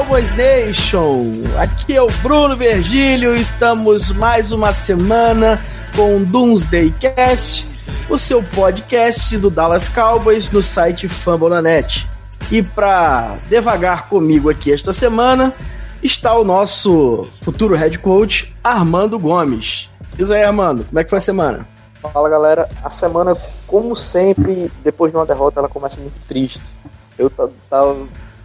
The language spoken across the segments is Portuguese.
Cowboys Nation! Aqui é o Bruno Vergílio, estamos mais uma semana com Doomsday Cast, o seu podcast do Dallas Cowboys no site Fambonanet. E para devagar comigo aqui esta semana está o nosso futuro head coach Armando Gomes. Diz aí, Armando, como é que foi a semana? Fala galera, a semana, como sempre, depois de uma derrota, ela começa muito triste. Eu tava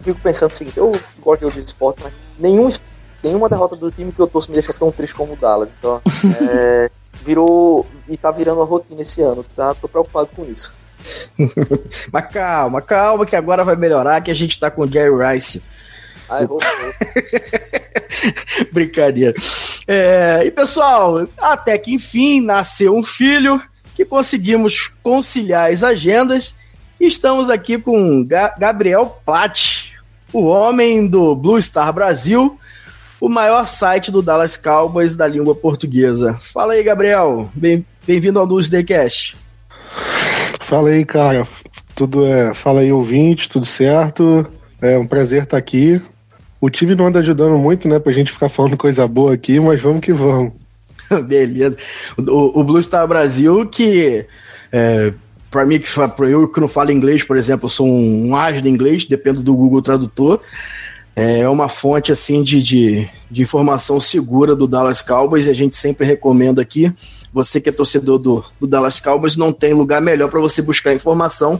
fico pensando o seguinte, eu gosto de outros esportes, mas nenhum, nenhuma derrota do time que eu torço me deixa tão triste como o Dallas. Então, é, virou e tá virando a rotina esse ano, tá? Tô preocupado com isso. mas calma, calma, que agora vai melhorar, que a gente tá com o Jerry Rice. Ai, errou, Brincadeira. É, e pessoal, até que enfim nasceu um filho que conseguimos conciliar as agendas. Estamos aqui com Ga Gabriel Platt o homem do Blue Star Brasil, o maior site do Dallas Cowboys da língua portuguesa. Fala aí, Gabriel. Bem-vindo ao News Cast. Fala aí, cara. Tudo é. Fala aí, ouvinte, tudo certo? É um prazer estar aqui. O time não anda ajudando muito, né, pra gente ficar falando coisa boa aqui, mas vamos que vamos. Beleza. O, o Blue Star Brasil, que é, para mim, que eu que não falo inglês, por exemplo, eu sou um, um ágil inglês, dependo do Google Tradutor. É uma fonte assim de, de, de, informação segura do Dallas Cowboys e a gente sempre recomenda aqui. Você que é torcedor do, do Dallas Cowboys, não tem lugar melhor para você buscar informação,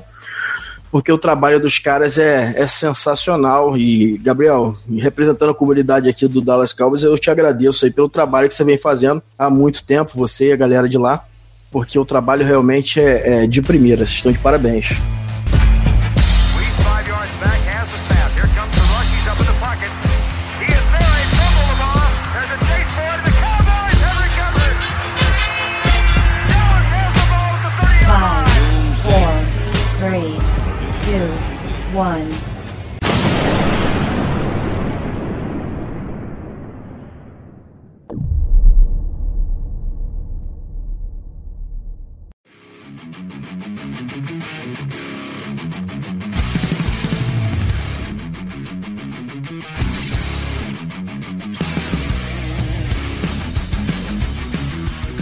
porque o trabalho dos caras é, é sensacional. E, Gabriel, representando a comunidade aqui do Dallas Cowboys, eu te agradeço aí pelo trabalho que você vem fazendo há muito tempo, você e a galera de lá porque o trabalho realmente é, é de primeira. Vocês estão de parabéns. Five, four, three, two, one.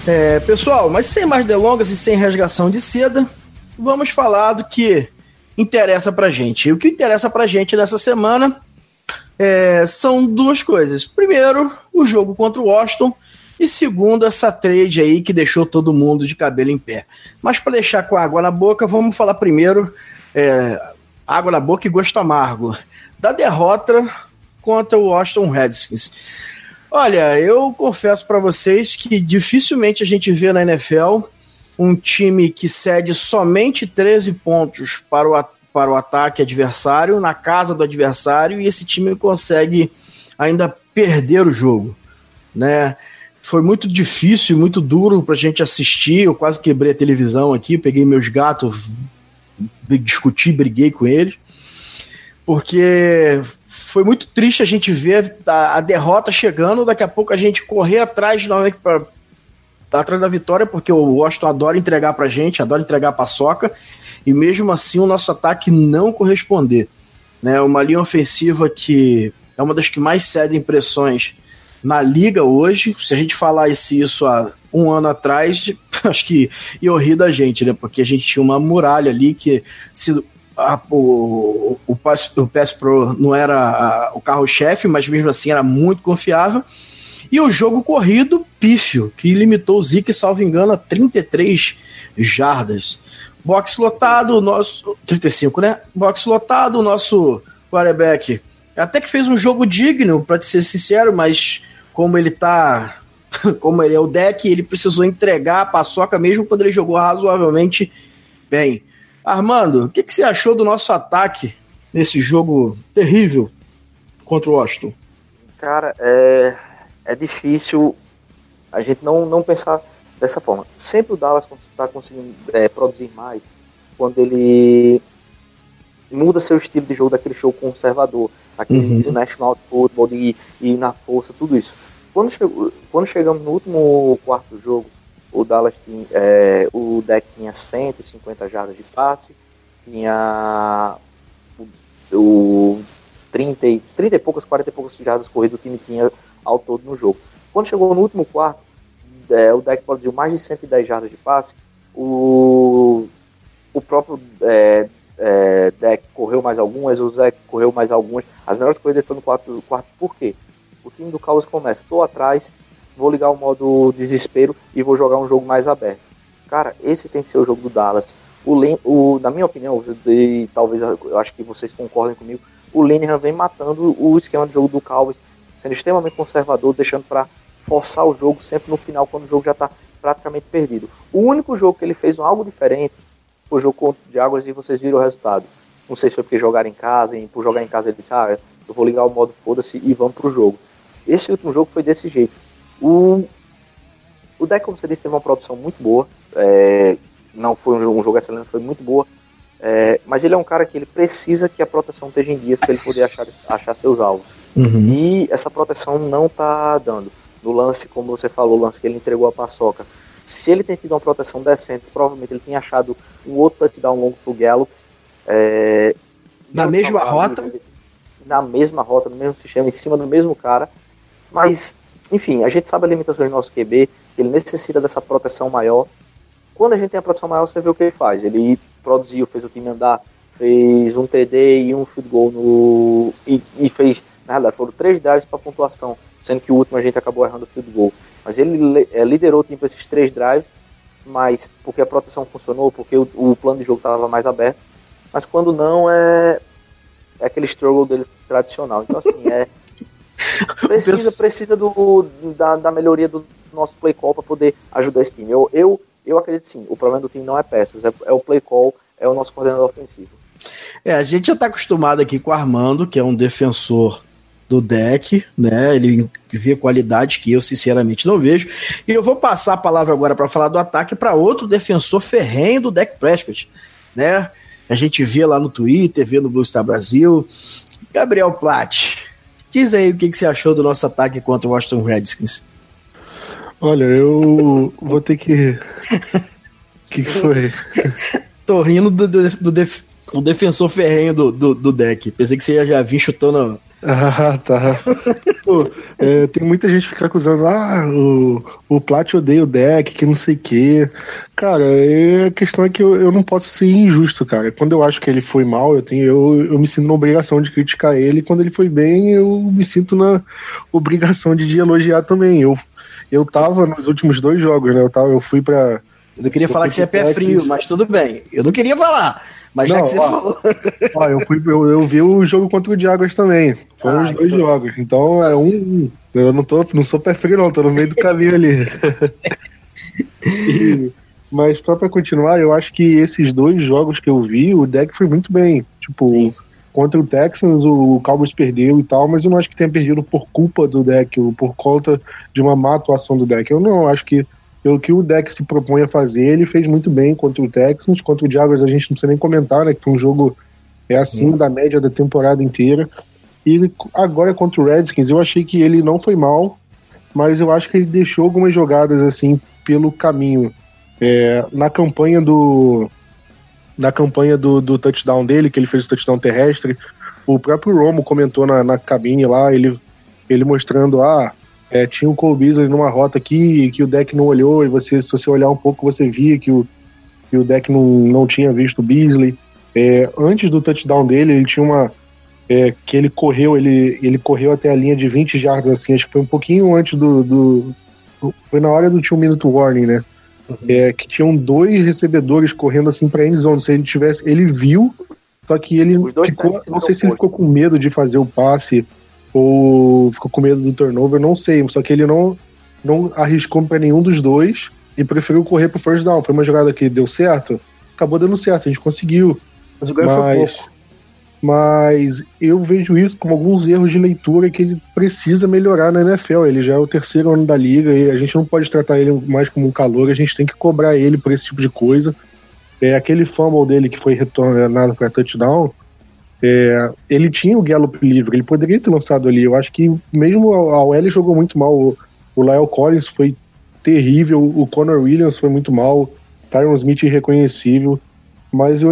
É, pessoal, mas sem mais delongas e sem rasgação de seda, vamos falar do que interessa pra gente. E o que interessa pra gente nessa semana é, são duas coisas. Primeiro, o jogo contra o Washington. E segundo, essa trade aí que deixou todo mundo de cabelo em pé. Mas para deixar com água na boca, vamos falar primeiro é, água na boca e gosto amargo da derrota contra o Washington Redskins. Olha, eu confesso para vocês que dificilmente a gente vê na NFL um time que cede somente 13 pontos para o, para o ataque adversário, na casa do adversário, e esse time consegue ainda perder o jogo, né? Foi muito difícil, muito duro para a gente assistir. Eu quase quebrei a televisão aqui, peguei meus gatos, discuti, briguei com eles, porque foi muito triste a gente ver a, a, derrota chegando, daqui a pouco a gente correr atrás novamente para atrás da vitória, porque o Washington adora entregar pra gente, adora entregar a paçoca, e mesmo assim o nosso ataque não corresponder. Né? Uma linha ofensiva que é uma das que mais cede impressões na liga hoje. Se a gente falasse isso há um ano atrás, acho que ia rir da gente, né? Porque a gente tinha uma muralha ali que se a, o, o, Pass, o Pro não era a, o carro-chefe, mas mesmo assim era muito confiável. E o jogo corrido, pífio, que limitou o Zeke, salvo engano, a 33 jardas. Box lotado, nosso. 35, né? Box lotado, o nosso quarterback até que fez um jogo digno, para ser sincero, mas como ele tá. Como ele é o deck, ele precisou entregar a paçoca mesmo quando ele jogou razoavelmente bem. Armando, o que, que você achou do nosso ataque nesse jogo terrível contra o Washington? Cara, é, é difícil a gente não, não pensar dessa forma. Sempre o Dallas está conseguindo é, produzir mais quando ele muda seu estilo de jogo daquele show conservador, aquele uhum. national football de ir na força, tudo isso. Quando, chegou, quando chegamos no último quarto jogo, o Dallas tinha, é, o deck tinha 150 jardas de passe, tinha o, o 30, e- 30 e poucas, 40 e poucas jardas corridas o time tinha ao todo no jogo. Quando chegou no último quarto, é, o deck produziu mais de 110 jardas de passe, o, o próprio é, é, deck correu mais algumas, o Zé correu mais algumas. As melhores corridas foram no quarto, quarto por quê? O time do Cowboys começa, estou atrás, vou ligar o modo desespero e vou jogar um jogo mais aberto. Cara, esse tem que ser o jogo do Dallas. O, o na minha opinião, e talvez eu acho que vocês concordem comigo, o Linehan vem matando o esquema de jogo do Cowboys, sendo extremamente conservador, deixando para forçar o jogo sempre no final, quando o jogo já está praticamente perdido. O único jogo que ele fez algo diferente foi o jogo contra o Jaguars e vocês viram o resultado. Não sei se foi porque jogaram em casa, e por jogar em casa ele disse, ah, eu vou ligar o modo foda-se e vamos pro jogo. Esse último jogo foi desse jeito. O, o deck, como você disse, teve uma produção muito boa. é, não foi um, um jogo excelente, foi muito boa. é, mas ele é um cara que ele precisa que a proteção esteja em dias para ele poder achar, achar seus alvos. Uhum. E essa proteção não tá dando. No lance, como você falou, o lance que ele entregou a paçoca. Se ele tem tido uma proteção decente, provavelmente ele tinha achado um outro touchdown longo pro Gallup. É, Na mesma tava- rota? Na mesma rota, no mesmo sistema, em cima do mesmo cara. Mas, enfim, a gente sabe as limitações do nosso QB, ele necessita dessa proteção maior. Quando a gente tem a proteção maior, você vê o que ele faz. Ele produziu, fez o time andar, fez um TD e um field goal no. E, e fez, na realidade, foram três drives para pontuação, sendo que o último a gente acabou errando o field goal. Mas ele le- eh, liderou o time para esses três drives, mas porque a proteção funcionou, porque o, o plano de jogo estava mais aberto. Mas quando não, é, é aquele struggle dele tradicional. Então, assim, é. Precisa, precisa do, da, da melhoria do nosso play call para poder ajudar esse time. Eu, eu, eu acredito sim, o problema do time não é peças, é, é o play call, é o nosso coordenador ofensivo. É, a gente já tá acostumado aqui com o Armando, que é um defensor do deck, né? Ele vê qualidades que eu sinceramente não vejo. E eu vou passar a palavra agora para falar do ataque para outro defensor ferrenho do deck Prescott, né? A gente vê lá no Twitter, vê no Blue Star Brasil. Gabriel Platt, diz aí o que, que você achou do nosso ataque contra o Washington Redskins. Olha, eu vou ter que. O que, que foi? Tô rindo do, do, do def- o defensor ferrenho do, do, do deck. Pensei que você ia já vir chutando. Ah, tá. Pô, é, tem muita gente que fica acusando, ah, o, o Plat odeia o deck, que não sei o quê. Cara, é, a questão é que eu, eu não posso ser injusto, cara. Quando eu acho que ele foi mal, eu, tenho, eu, eu me sinto na obrigação de criticar ele. Quando ele foi bem, eu me sinto na obrigação de, de elogiar também. Eu, eu tava nos últimos dois jogos, né? Eu, tava, eu fui pra. Eu não queria falar que você é pé frio, mas tudo bem. Eu não queria falar. Mas já Não, que você ó. falou. Ó, eu, fui, eu, eu vi o jogo contra o Jaguars também. Foram Ah, os dois jogos. Então é um. Eu não, tô, não sou pé frio, não, tô no meio do caminho ali. E- mas só pra continuar, eu acho que esses dois jogos que eu vi, o deck foi muito bem. Tipo, Sim. contra o Texans, o Cowboys perdeu e tal, mas eu não acho que tenha perdido por culpa do deck, ou por conta de uma má atuação do deck. Eu não acho que pelo que o deck se propõe a fazer, ele fez muito bem contra o Texans, contra o Jaguars a gente não precisa nem comentar, né, que um jogo é acima da média da temporada inteira. E agora contra o Redskins, eu achei que ele não foi mal, mas eu acho que ele deixou algumas jogadas assim pelo caminho. É, na campanha do na campanha do, do touchdown dele, que ele fez o touchdown terrestre, o próprio Romo comentou na, na cabine lá, ele, ele mostrando, ah, é, tinha o Cole Beasley numa rota aqui que o deck não olhou, e você, se você olhar um pouco, você via que o, que o deck não, não tinha visto o Beasley. É, antes do touchdown dele, ele tinha uma. é, que ele correu, ele, ele correu até a linha de 20 jardas, assim, acho que foi um pouquinho antes do. do foi na hora do two minute warning, né? É, que tinham dois recebedores correndo assim pra end zone. Se ele tivesse. Ele viu, só que ele ficou. Não sei se ele ficou com medo de fazer o passe ou ficou com medo do turnover, não sei. Só que ele não, não arriscou pra nenhum dos dois e preferiu correr pro first down. Foi uma jogada que deu certo, acabou dando certo, a gente conseguiu. Mas o ganho foi Mas, pouco. mas eu vejo isso como alguns erros de leitura que ele precisa melhorar na NFL. Ele já é o terceiro ano da liga e a gente não pode tratar ele mais como um calor, a gente tem que cobrar ele por esse tipo de coisa. É, aquele fumble dele que foi retornado para touchdown, é, ele tinha o Gallup livre, ele poderia ter lançado ali. Eu acho que mesmo a OL jogou muito mal. O, o Lyle Collins foi terrível, o Connor Williams foi muito mal, Tyron Smith irreconhecível. Mas eu,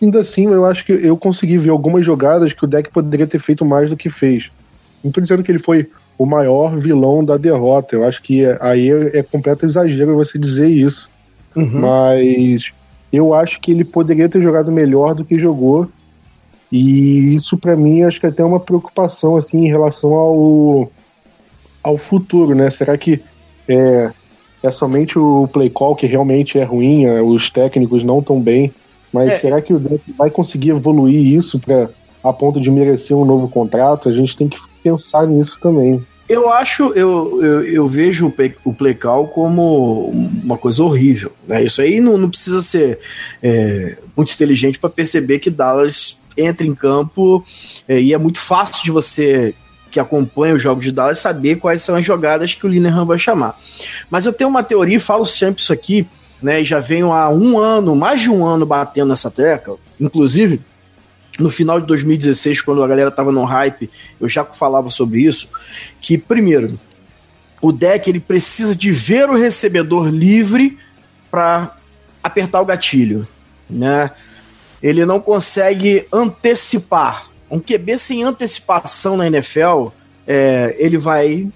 ainda assim, eu acho que eu consegui ver algumas jogadas que o deck poderia ter feito mais do que fez. Não tô dizendo que ele foi o maior vilão da derrota. Eu acho que aí é, é completo exagero você dizer isso. Uhum. Mas eu acho que ele poderia ter jogado melhor do que jogou. E isso para mim acho que é até uma preocupação assim em relação ao ao futuro, né? Será que é, é somente o play call que realmente é ruim, é, os técnicos não estão bem, mas é. será que o deck vai conseguir evoluir isso para a ponto de merecer um novo contrato? A gente tem que pensar nisso também. Eu acho, eu, eu, eu vejo o play, o play call como uma coisa horrível. Né? Isso aí não, não precisa ser é, muito inteligente para perceber que Dallas entra em campo é, e é muito fácil de você que acompanha o jogo de Dallas saber quais são as jogadas que o Linehan vai chamar. Mas eu tenho uma teoria, e falo sempre isso aqui, né? Já venho há um ano, mais de um ano batendo nessa tecla. Inclusive, no final de 2016, quando a galera tava no hype, eu já falava sobre isso. Que, primeiro, o deck ele precisa de ver o recebedor livre para apertar o gatilho, né? Ele não consegue antecipar um QB sem antecipação na NFL, é, ele vai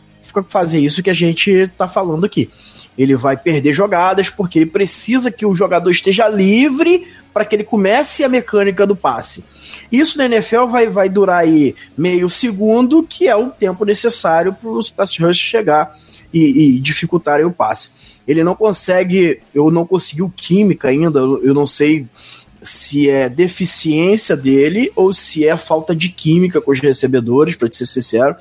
fazer isso que a gente está falando aqui. Ele vai perder jogadas porque ele precisa que o jogador esteja livre para que ele comece a mecânica do passe. Isso na NFL vai, vai durar aí meio segundo, que é o tempo necessário para os pass rush chegar e, e dificultarem o passe. Ele não consegue, eu não conseguiu química ainda, eu não sei se é deficiência dele ou se é falta de química com os recebedores, para ser sincero.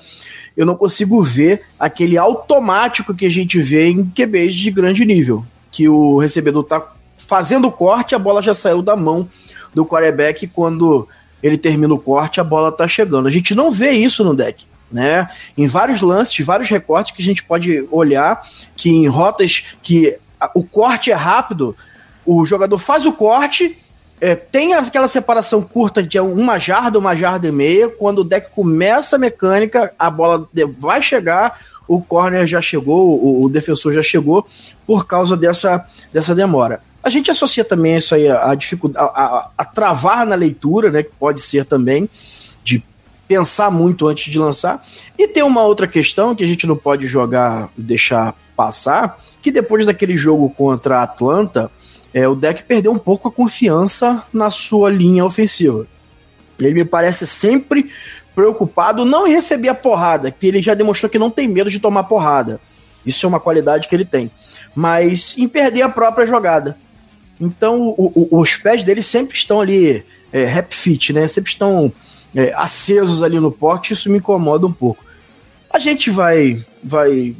Eu não consigo ver aquele automático que a gente vê em QBs de grande nível, que o recebedor tá fazendo o corte, a bola já saiu da mão do quarterback quando ele termina o corte, a bola tá chegando. A gente não vê isso no deck. Né? Em vários lances, vários recortes que a gente pode olhar que em rotas que o corte é rápido, o jogador faz o corte é, tem aquela separação curta de uma jarda, uma jarda e meia. Quando o deck começa a mecânica, a bola vai chegar, o corner já chegou, o, o defensor já chegou, por causa dessa, dessa demora. A gente associa também isso aí a, dificuldade, a, a, travar na leitura, né? Que pode ser também de pensar muito antes de lançar. E tem uma outra questão que a gente não pode jogar, deixar passar, que depois daquele jogo contra a Atlanta, é, o deck perdeu um pouco a confiança na sua linha ofensiva. Ele me parece sempre preocupado não em receber a porrada, que ele já demonstrou que não tem medo de tomar porrada. Isso é uma qualidade que ele tem. Mas em perder a própria jogada. Então o, o, os pés dele sempre estão ali é, rap fit, né? Sempre estão é, acesos ali no pote, isso me incomoda um pouco. A gente vai vai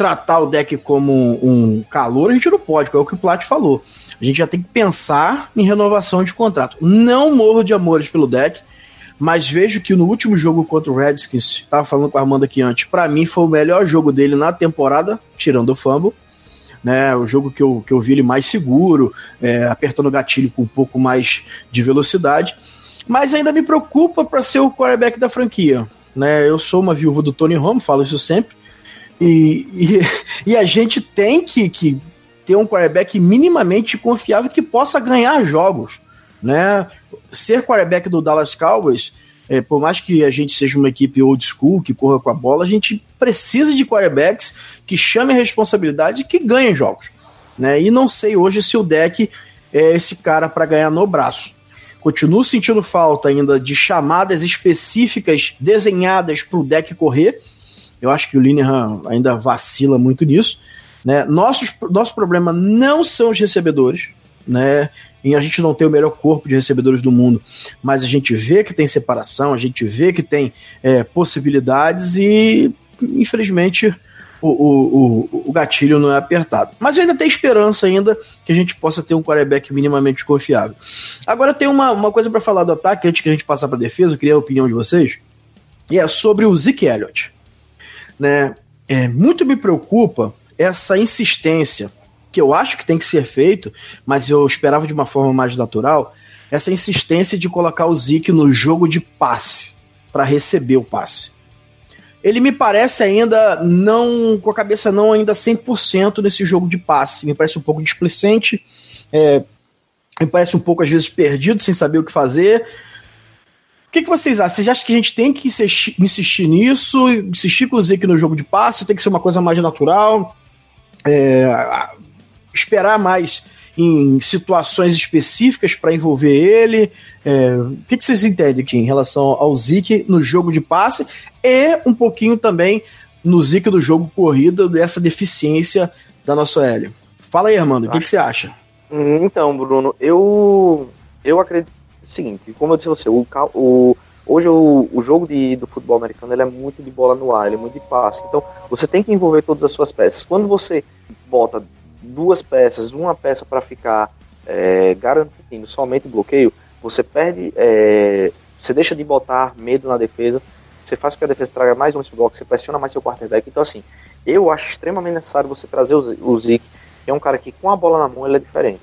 tratar o deck como um calor, a gente não pode, é o que o Plat falou. A gente já tem que pensar em renovação de contrato. Não morro de amores pelo deck, mas vejo que no último jogo contra o Redskins, estava falando com a Armando aqui antes, para mim foi o melhor jogo dele na temporada, tirando o fumble. Né, o jogo que eu, que eu vi ele mais seguro, é, apertando o gatilho com um pouco mais de velocidade. Mas ainda me preocupa para ser o quarterback da franquia. Né? Eu sou uma viúva do Tony Romo, falo isso sempre. E, e, e, a gente tem que, que ter um quarterback minimamente confiável que possa ganhar jogos. Né? Ser quarterback do Dallas Cowboys, é, por mais que a gente seja uma equipe old school, que corra com a bola, a gente precisa de quarterbacks que chamem responsabilidade e que ganhem jogos. Né? E não sei hoje se o deck é esse cara para ganhar no braço. Continuo sentindo falta ainda de chamadas específicas desenhadas para o deck correr eu acho que o Linehan ainda vacila muito nisso. Né? Nossos, nosso problema não são os recebedores, né? E a gente não tem o melhor corpo de recebedores do mundo, mas a gente vê que tem separação, a gente vê que tem é, possibilidades e, infelizmente, o, o, o, o, gatilho não é apertado. Mas eu ainda tenho esperança ainda que a gente possa ter um quarterback minimamente confiável. Agora tem uma, uma coisa para falar do ataque, antes que a gente passar para defesa, eu queria a opinião de vocês, e é sobre o Zeke Elliott né? É, muito me preocupa essa insistência, que eu acho que tem que ser feito, mas eu esperava de uma forma mais natural, essa insistência de colocar o Zeke no jogo de passe, para receber o passe. Ele me parece ainda não, com a cabeça não ainda 100% nesse jogo de passe, me parece um pouco displicente, é, me parece um pouco, às vezes, perdido, sem saber o que fazer. O que, que vocês acham? Vocês acham que a gente tem que insistir, nisso? Insistir com o Zeke no jogo de passe? Tem que ser uma coisa mais natural? É, esperar mais em situações específicas para envolver ele? É, o que, que, vocês entendem aqui em relação ao Zeke no jogo de passe e um pouquinho também no Zeke do jogo corrida, dessa deficiência da nossa L? Fala aí, Armando, o que, que você acha? Então, Bruno, eu, eu acredito seguinte, como eu disse a você, o, o, hoje o, o jogo de, do futebol americano ele é muito de bola no ar, ele é muito de passe. Então, você tem que envolver todas as suas peças. Quando você bota duas peças, uma peça para ficar é, garantindo somente bloqueio, você perde, é, você deixa de botar medo na defesa, você faz com que a defesa traga mais um bloco, você pressiona mais seu quarterback. Então, assim, eu acho extremamente necessário você trazer o, Zeke, que é um cara que com a bola na mão ele é diferente.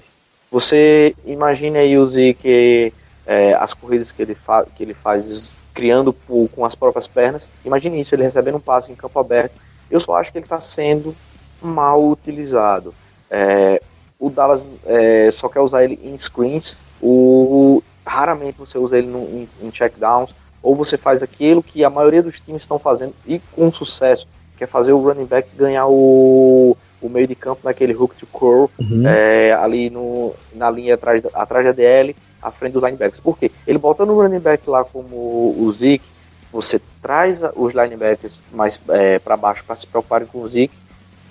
Você imagine aí o Zeke, é, as corridas que ele, fa que ele faz criando por, com as próprias pernas. Imagine isso, ele recebendo um passe em campo aberto. Eu só acho que ele está sendo mal utilizado. É, o Dallas é, só quer usar ele em screens, o, raramente você usa ele no, em, em checkdowns, ou você faz aquilo que a maioria dos times estão fazendo e com sucesso, que é fazer o running back ganhar o, o meio de campo naquele hook to curl, uhum. é, ali no, na linha atrás, atrás da DL, à frente dos linebackers. Por quê? Ele botando o running back lá como o Zeke, você traz os linebackers mais é, para baixo para se preocuparem com o Zeke,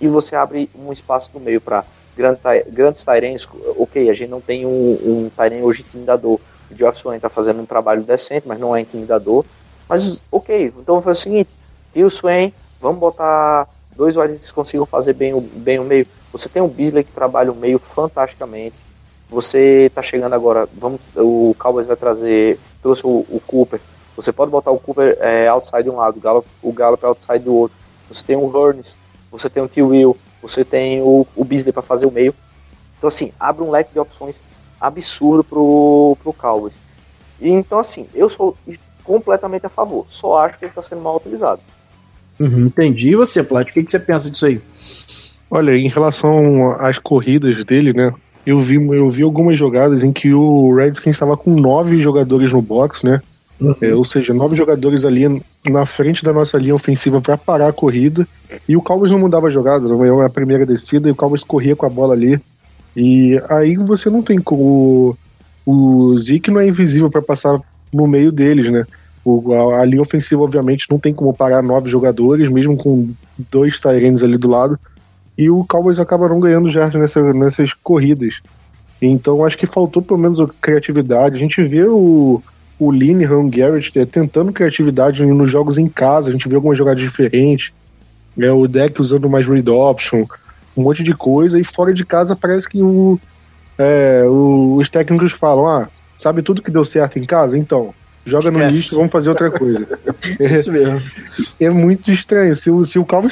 e você abre um espaço no meio para grande, grandes Tyrens. Ok, a gente não tem um, um Tyren hoje intimidador. O Geoff Swain está fazendo um trabalho decente, mas não é intimidador. Mas, ok, então foi o seguinte: e o Swain, vamos botar dois wide que consigam fazer bem o, bem o meio. Você tem o Beasley que trabalha o meio fantasticamente. Você está chegando agora, vamos, o Cowboys vai trazer, trouxe o, o Cooper. Você pode botar o Cooper é, outside de um lado, o Gallup, o Gallup outside do outro. Você tem o Hurns, você tem o T. Will, você tem o, o Beasley para fazer o meio. Então, assim, abre um leque de opções absurdo pro, pro Cowboys. E, então, assim, eu sou completamente a favor. Só acho que ele está sendo mal utilizado. Uhum, entendi. E você, Plat, o que, que você pensa disso aí? Olha, em relação às corridas dele, né? Eu vi, eu vi algumas jogadas em que o Redskins estava com nove jogadores no box, né? Uhum. É, ou seja, nove jogadores ali na frente da nossa linha ofensiva para parar a corrida. E o Cowboys não mudava a jogada, não é a primeira descida, e o Cowboys corria com a bola ali. E aí você não tem como. O Zeke não é invisível para passar no meio deles, né? O, a, a, linha ofensiva, obviamente, não tem como parar nove jogadores, mesmo com dois Tyrands ali do lado. E o Cowboys acaba não ganhando jardas nessa, nessas corridas. Então acho que faltou pelo menos criatividade. A gente vê o, o Linehan Garrett é, tentando criatividade nos jogos em casa, a gente vê algumas jogadas diferentes, é, o deck usando mais read option, um monte de coisa, e fora de casa parece que o, é, o, os técnicos falam, ah, sabe tudo que deu certo em casa? Então, joga no lixo, vamos fazer outra coisa. Isso mesmo. É, é, muito estranho. Se o, se o Calvin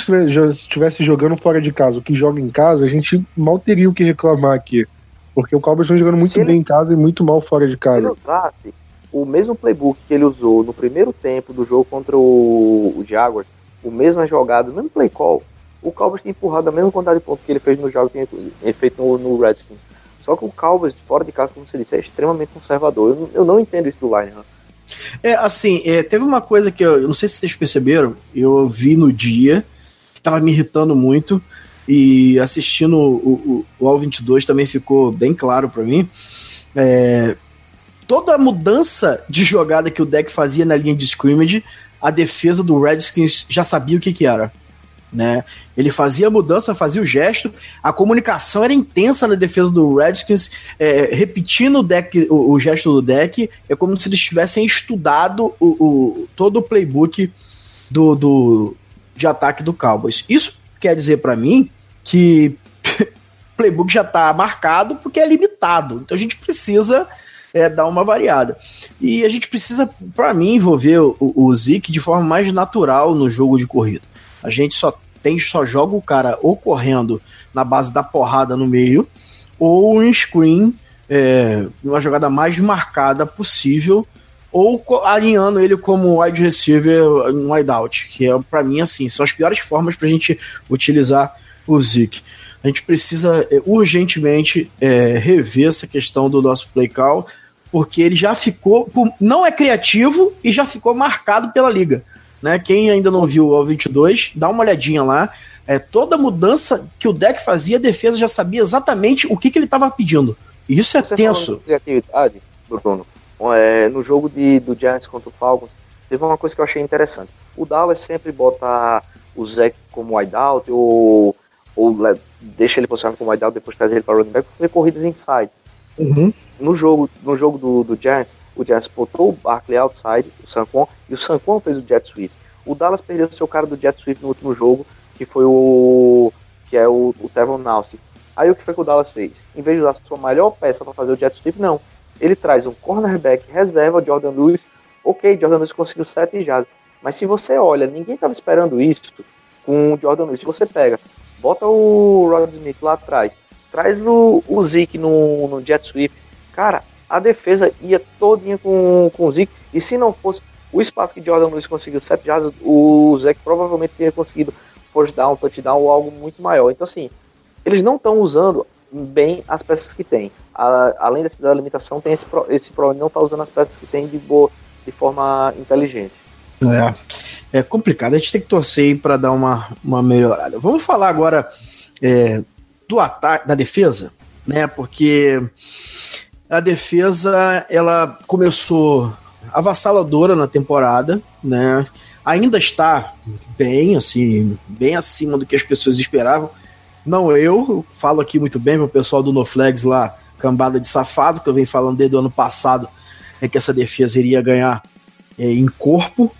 estivesse jogando fora de casa o que joga em casa, a gente mal teria o que reclamar aqui. Porque o Cowboys está jogando muito bem em casa e muito mal fora de casa. Se o mesmo playbook que ele usou no primeiro tempo do jogo contra o, o Jaguars, o mesmo jogada, o mesmo play call, o Cowboys tem empurrado a mesma quantidade de pontos que ele fez no jogo que ele feito no, no, Redskins. Só que o Cowboys, fora de casa, como você disse, é extremamente conservador. Eu, eu não entendo isso do Line. É, assim, é, teve uma coisa que eu, eu, não sei se vocês perceberam, eu vi no dia, que tava me irritando muito, e assistindo o, o, o All 22 também ficou bem claro para mim. É, toda a mudança de jogada que o deck fazia na linha de scrimmage, a defesa do Redskins já sabia o que, que era. Né? Ele fazia a mudança, fazia o gesto, a comunicação era intensa na defesa do Redskins, é, repetindo o, deck, o, o, gesto do deck, é como se eles tivessem estudado o, o todo o playbook do, do, de ataque do Cowboys. Isso quer dizer para mim que o playbook já está marcado porque é limitado, então a gente precisa é, dar uma variada. E a gente precisa, para mim, envolver o, o Zeke de forma mais natural no jogo de corrida. A gente só tem, só joga o cara ou correndo na base da porrada no meio, ou em screen, é, uma jogada mais marcada possível, ou alinhando ele como wide receiver um wide out, que é para mim assim, são as piores formas pra gente utilizar o Zeke. A gente precisa é, urgentemente é, rever essa questão do nosso play call, porque ele já ficou. Não é criativo e já ficou marcado pela liga. Né? Quem ainda não viu o 22, dá uma olhadinha lá. É, toda mudança que o deck fazia, a defesa já sabia exatamente o que, que ele estava pedindo. E isso é Você tenso. Criatividade, Bruno, é, no jogo de, do Giants contra o Falcons, teve uma coisa que eu achei interessante. O Dallas sempre bota o Zeke como wideout ou, ou deixa ele posicionado como wideout depois traz ele para o running back para fazer corridas inside. Uhum. No jogo, no jogo do, do Giants, o Giants botou o Barkley outside, o Sancon, e o Sancon fez o jet sweep. O Dallas perdeu seu cara do jet sweep no último jogo, que foi o que é o, o Tevon Nalce. Aí o que foi que o Dallas fez? Em vez de usar sua melhor peça para fazer o jet sweep, não. Ele traz um cornerback reserva, Jordan Lewis. Ok, Jordan Lewis conseguiu sete já. Mas se você olha, ninguém estava esperando isso com o Jordan Lewis. Se você pega, bota o Rod Smith lá atrás, traz o, o Zeke no, no jet sweep, cara, a defesa ia todinha com, com o Zeke. E se não fosse o espaço que Jordan Lewis conseguiu 7 jardas, o Zeke provavelmente teria conseguido first down, touchdown ou algo muito maior. Então, assim, eles não estão usando bem as peças que tem. além dessa limitação, tem esse, esse problema não estar tá usando as peças que tem de, boa, de forma inteligente. É, é complicado. A gente tem que torcer para dar uma, uma melhorada. Vamos falar agora é, do ataque, da defesa, né? Porque a defesa ela começou avassaladora na temporada, né? Ainda está bem, assim, bem acima do que as pessoas esperavam. Não eu, falo aqui muito bem para o pessoal do No Flags lá, cambada de safado, que eu venho falando desde o ano passado, é que essa defesa iria ganhar é, em corpo.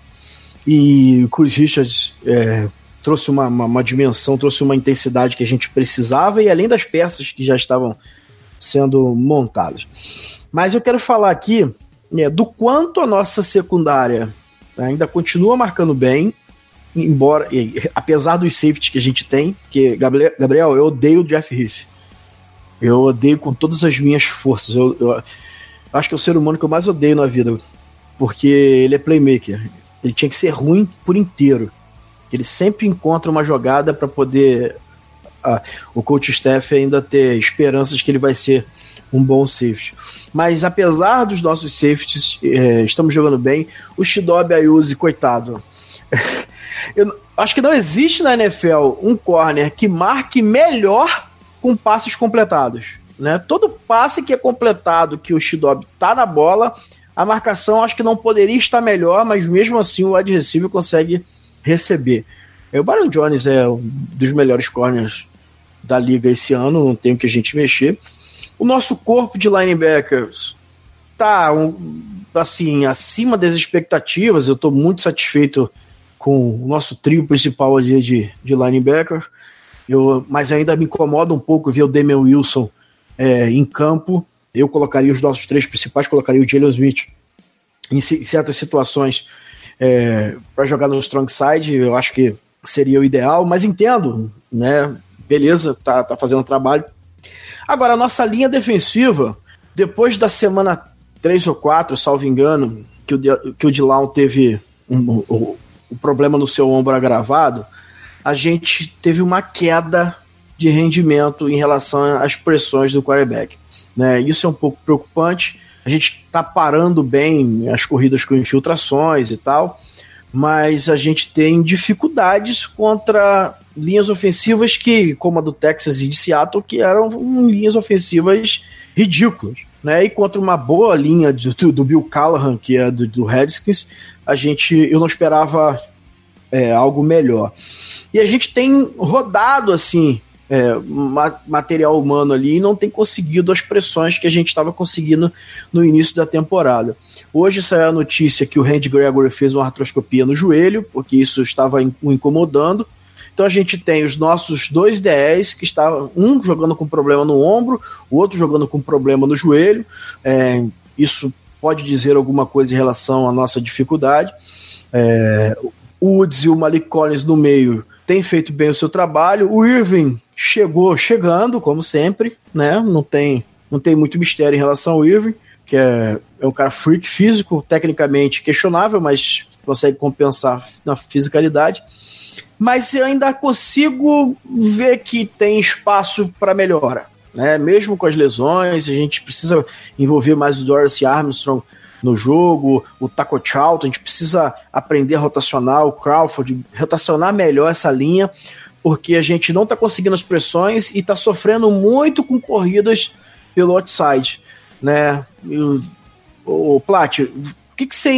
E o Chris Richards é, trouxe uma, uma, uma, dimensão, trouxe uma intensidade que a gente precisava, e além das peças que já estavam sendo montadas. Mas eu quero falar aqui né, do quanto a nossa secundária ainda continua marcando bem, embora, apesar dos safeties que a gente tem, porque, Gabriel, eu odeio o Jeff Heath. Eu odeio com todas as minhas forças. Eu, eu, acho que é o ser humano que eu mais odeio na vida, porque ele é playmaker. Ele tinha que ser ruim por inteiro. Ele sempre encontra uma jogada para poder uh, o coach staff ainda ter esperanças que ele vai ser um bom safety. Mas apesar dos nossos safeties, é, estamos jogando bem. O Shidobi Ayuzi, coitado. Eu acho que não existe na NFL um corner que marque melhor com passes completados. Né? Todo passe que é completado que o Shidobi tá na bola, a marcação acho que não poderia estar melhor, mas mesmo assim o wide receiver consegue receber. O Baron Jones é um dos melhores corners da liga esse ano, não tem o que a gente mexer. O nosso corpo de linebackers tá assim acima das expectativas. Eu estou muito satisfeito com o nosso trio principal ali de, de linebacker. Eu, mas ainda me incomoda um pouco ver o Damian Wilson é, em campo. Eu colocaria os nossos três principais, colocaria o Jalen Smith em, em certas situações é, para jogar no strong side. Eu acho que seria o ideal, mas entendo, né? Beleza, tá, tá fazendo trabalho. Agora, a nossa linha defensiva, depois da semana 3 ou 4, salvo engano, que o, que o Dilão teve um problema no seu ombro agravado, a gente teve uma queda de rendimento em relação às pressões do quarterback. Né? Isso é um pouco preocupante. A gente está parando bem as corridas com infiltrações e tal, mas a gente tem dificuldades contra linhas ofensivas que, como a do Texas e de Seattle, que eram linhas ofensivas ridículas. Né? E contra uma boa linha do, do Bill Callahan, que é do, do Redskins, a gente eu não esperava é, algo melhor. E a gente tem rodado assim é, ma material humano ali e não tem conseguido as pressões que a gente estava conseguindo no início da temporada. Hoje saiu a notícia que o Randy Gregory fez uma artroscopia no joelho, porque isso estava o incomodando. Então a gente tem os nossos dois DEs que estavam, um jogando com problema no ombro, o outro jogando com problema no joelho. É, isso pode dizer alguma coisa em relação à nossa dificuldade. É, o Woods e o Malik Collins no meio têm feito bem o seu trabalho. O Irving chegou chegando, como sempre, né? Não tem, não tem muito mistério em relação ao Irving, que é, é um cara freak físico, tecnicamente questionável, mas consegue compensar na fisicalidade. Mas eu ainda consigo ver que tem espaço para melhora. Né? Mesmo com as lesões, a gente precisa envolver mais o Dorsey Armstrong no jogo, o Taco Charlton, a gente precisa aprender a rotacionar o Crawford, rotacionar melhor essa linha, porque a gente não está conseguindo as pressões e está sofrendo muito com corridas pelo outside, né? O, Plat, o que, que você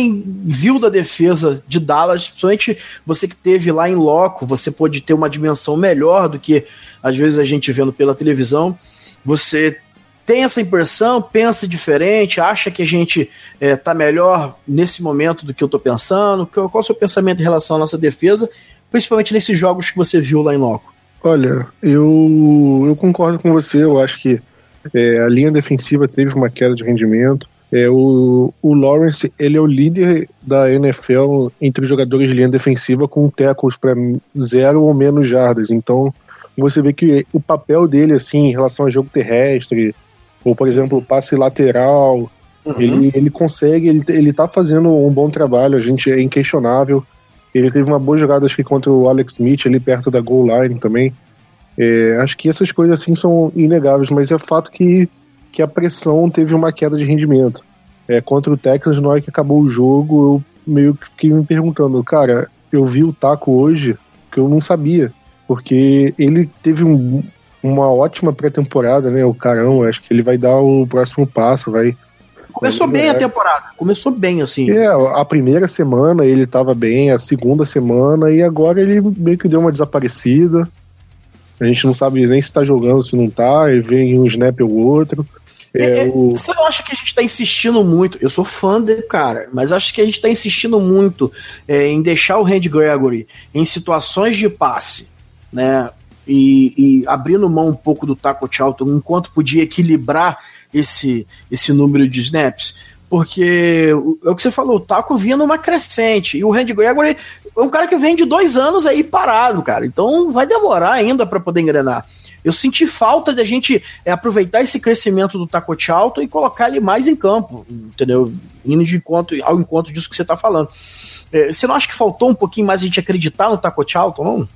viu da defesa de Dallas, principalmente você que teve lá em loco, você pode ter uma dimensão melhor do que às vezes a gente vendo pela televisão. Você tem essa impressão, pensa diferente, acha que a gente é, melhor nesse momento do que eu estou pensando? Qual, qual é o seu pensamento em relação à nossa defesa, principalmente nesses jogos que você viu lá em loco? Olha, eu, eu concordo com você, eu acho que é, a linha defensiva teve uma queda de rendimento. É, o, o Lawrence ele é o líder da NFL entre jogadores de linha defensiva com tackles para zero ou menos jardas. Então você vê que o papel dele assim em relação ao jogo terrestre, ou por exemplo, o passe lateral. Uhum. Ele, ele consegue, ele, ele tá fazendo um bom trabalho, a gente é inquestionável. Ele teve uma boa jogada, acho que contra o Alex Smith, ali perto da goal line também. É, acho que essas coisas assim são inegáveis, mas é fato que, que a pressão teve uma queda de rendimento. É, contra o Texas, na hora que acabou o jogo, eu meio que fiquei me perguntando, cara, eu vi o Taco hoje que eu não sabia, porque ele teve um, uma ótima pré-temporada, né? O Carão, acho que ele vai dar o próximo passo, vai. Começou vai bem a temporada, começou bem, assim. É, a primeira semana ele tava bem, a segunda semana, e agora ele meio que deu uma desaparecida. A gente não sabe nem se tá jogando, se não tá, e vem um snap ou outro. É, é, é, o... Você não acha que a gente tá insistindo muito? Eu sou fã dele, cara, mas acho que a gente tá insistindo muito é, em deixar o Randy Gregory em situações de passe, né? e, e abrindo mão um pouco do Taco Charlton enquanto podia equilibrar esse, esse número de snaps. Porque é o que você falou, o Taco vinha numa crescente. E o Randy Gregory é um cara que vem de dois anos aí parado, cara. Então vai demorar ainda para poder engrenar. Eu senti falta de a gente é, aproveitar esse crescimento do Taco Charlton e colocar ele mais em campo, entendeu? Indo de encontro, ao encontro disso que você está falando. É, você não acha que faltou um pouquinho mais a gente acreditar no Taco Charlton, não?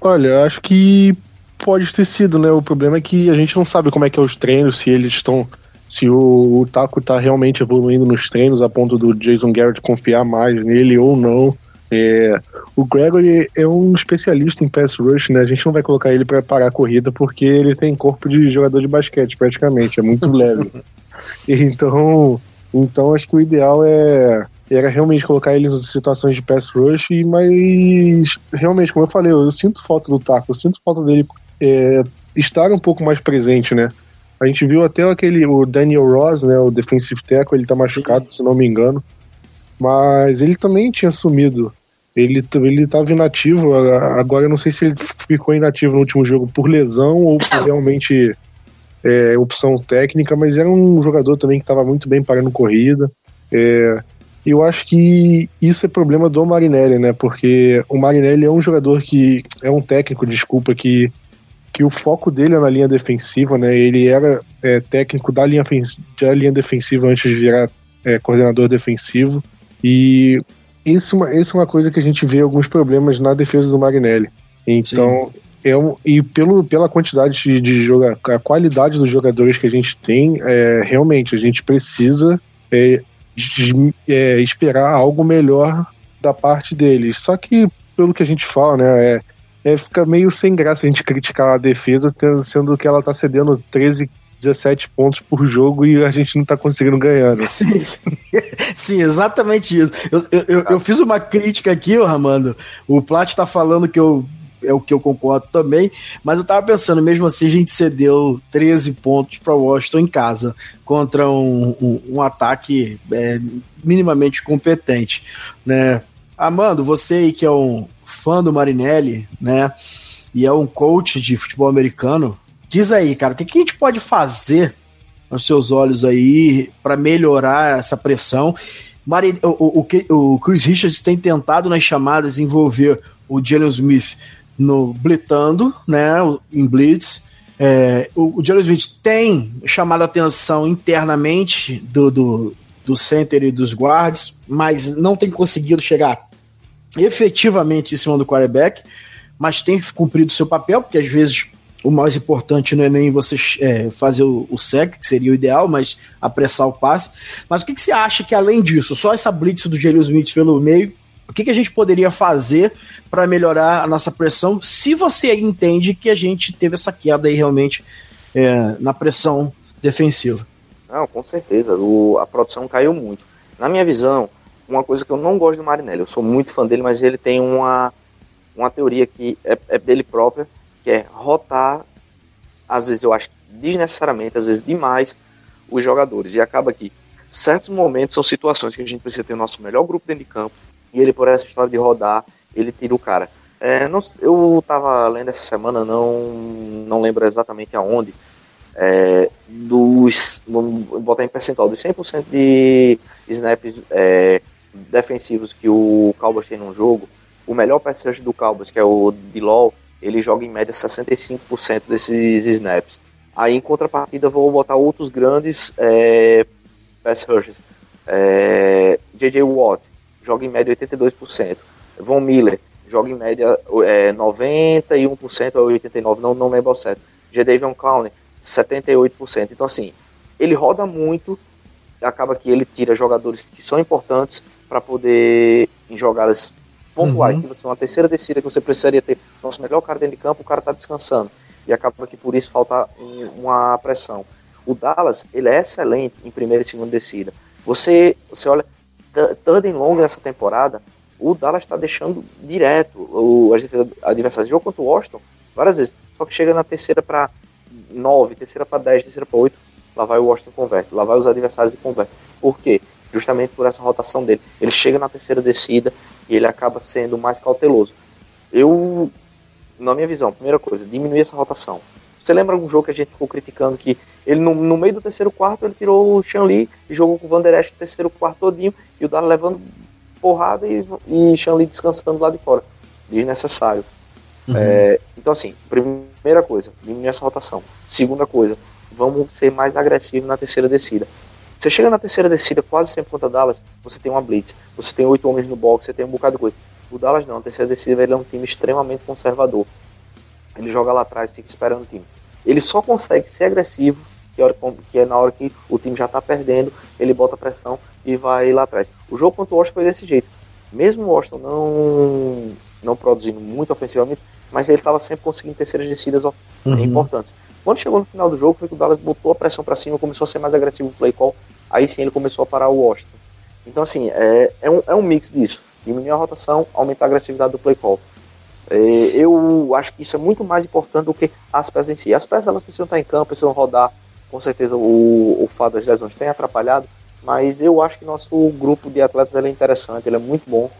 Olha, acho que pode ter sido, né? O problema é que a gente não sabe como é que é os treinos, se eles estão. Se o, o Taco está realmente evoluindo nos treinos a ponto do Jason Garrett confiar mais nele ou não. É, o Gregory é um especialista em pass rush, né? A gente não vai colocar ele para parar a corrida porque ele tem corpo de jogador de basquete, praticamente, é muito leve. Então, então acho que o ideal é era realmente colocar eles em situações de pass rush, mas realmente, como eu falei, eu, eu sinto falta do Taco, eu sinto falta dele é, estar um pouco mais presente, né? A gente viu até aquele, o Daniel Ross, né, o defensive tackle, ele tá machucado, se não me engano, mas ele também tinha sumido. Ele, ele tava inativo, agora eu não sei se ele ficou inativo no último jogo por lesão ou por realmente é, opção técnica, mas era um jogador também que estava muito bem parando corrida. É, eu acho que isso é problema do Marinelli, né? Porque o Marinelli é um jogador que é um técnico, desculpa, que, que o foco dele é na linha defensiva, né? Ele era é, técnico da linha, da linha defensiva antes de virar é, coordenador defensivo. E isso, é isso é uma coisa que a gente vê alguns problemas na defesa do Marinelli. Então, é um, e pelo, pela quantidade de, de jogar, a qualidade dos jogadores que a gente tem, é, realmente a gente precisa é, de, é, esperar algo melhor da parte deles. Só que, pelo que a gente fala, né, é, é, fica meio sem graça a gente criticar a defesa, sendo que ela tá cedendo 13, 17 pontos por jogo e a gente não tá conseguindo ganhar. Né? Sim, sim, sim, exatamente isso. Eu, eu, eu, eu, fiz uma crítica aqui, ô Ramando. O Plat tá falando que eu é o que eu concordo também, mas eu tava pensando, mesmo assim, a gente cedeu 13 pontos para Washington em casa contra um, um, um ataque é, minimamente competente, né? Amando, você aí que é um fã do Marinelli, né? E é um coach de futebol americano, diz aí, cara, o que, que a gente pode fazer aos seus olhos aí para melhorar essa pressão? Marin, o, o, o Chris Richards tem tentado nas chamadas envolver o Jalen Smith no blitando, né, em blitz. É, o, o Jalen Smith tem chamado a atenção internamente do, do, do center e dos guards, mas não tem conseguido chegar efetivamente em cima do quarterback, mas tem cumprido seu papel, porque às vezes o mais importante não é nem você é, fazer o, o sec, que seria o ideal, mas apressar o passe. Mas o que, que você acha que, além disso, só essa blitz do Jalen Smith pelo meio, o que, que a gente poderia fazer para melhorar a nossa pressão, se você entende que a gente teve essa queda aí realmente é, na pressão defensiva? Não, com certeza. O, a produção caiu muito. Na minha visão, uma coisa que eu não gosto do Marinelli, eu sou muito fã dele, mas ele tem uma, uma teoria que é, é dele própria, que é rotar, às vezes eu acho desnecessariamente, às vezes demais, os jogadores. E acaba que certos momentos são situações que a gente precisa ter o nosso melhor grupo dentro de campo, e ele, por essa história de rodar, ele tira o cara. É, não, eu estava lendo essa semana, não, não lembro exatamente aonde, é, dos, vamos botar em percentual, dos 100% de snaps é, defensivos que o Cowboys tem num jogo, o melhor pass rush do Cowboys, que é o Bilal, ele joga em média 65% desses snaps. Aí em contrapartida vou botar outros grandes é, pass. É, J.J. Watt joga em média 82%. Von Miller joga em média é, 91% ou 89%, não, não lembro ao certo. J. Davion Clowney 78%. Então, assim, ele roda muito, acaba que ele tira jogadores que são importantes para poder, em jogadas pontuais, uhum. que você uma terceira descida que você precisaria ter nosso melhor cara dentro de campo, o cara está descansando. E acaba que por isso falta uma pressão. O Dallas, ele é excelente em primeira e segunda descida. Você, você olha, third and long nessa temporada, o Dallas está deixando direto o adversário. Jogo contra o Washington, várias vezes. Só que chega na terceira para 9, terceira para 10, terceira para 8, lá vai o Washington converte, lá vai os adversários e converte. Por quê? Justamente por essa rotação dele. Ele chega na terceira descida e ele acaba sendo mais cauteloso. Eu, na minha visão, primeira coisa, diminuir essa rotação. Você lembra um jogo que a gente ficou criticando que ele no, no meio do terceiro quarto ele tirou o Shanli e jogou com o Van Der Esch no terceiro quarto todinho e o Dara levando porrada e, e Shanli descansando lá de fora. Desnecessário. Uhum. É, então, assim, primeira coisa, diminuir essa rotação. Segunda coisa, vamos ser mais agressivos na terceira descida. Você chega na terceira descida, quase sempre contra Dallas, você tem uma blitz, você tem oito homens no box, você tem um bocado de coisa. O Dallas não, a terceira descida ele é um time extremamente conservador. Ele joga lá atrás, fica esperando o time. Ele só consegue ser agressivo, que, hora, que é na hora que o time já está perdendo, ele bota pressão e vai lá atrás. O jogo contra o Washington foi desse jeito. Mesmo o Washington não, não produzindo muito ofensivamente, mas ele estava sempre conseguindo terceiras descidas uhum. importantes. Quando chegou no final do jogo, foi que o Dallas botou a pressão para cima, começou a ser mais agressivo no play call, aí sim ele começou a parar o Washington. Então, assim, é, é, um, é um mix disso. Diminuir a rotação, aumentar a agressividade do play call. É, eu acho que isso é muito mais importante do que as peças em si. As peças elas precisam estar em campo, precisam rodar. Com certeza o, o fato das lesões tem atrapalhado, mas eu acho que nosso grupo de atletas é interessante, ele é muito bom.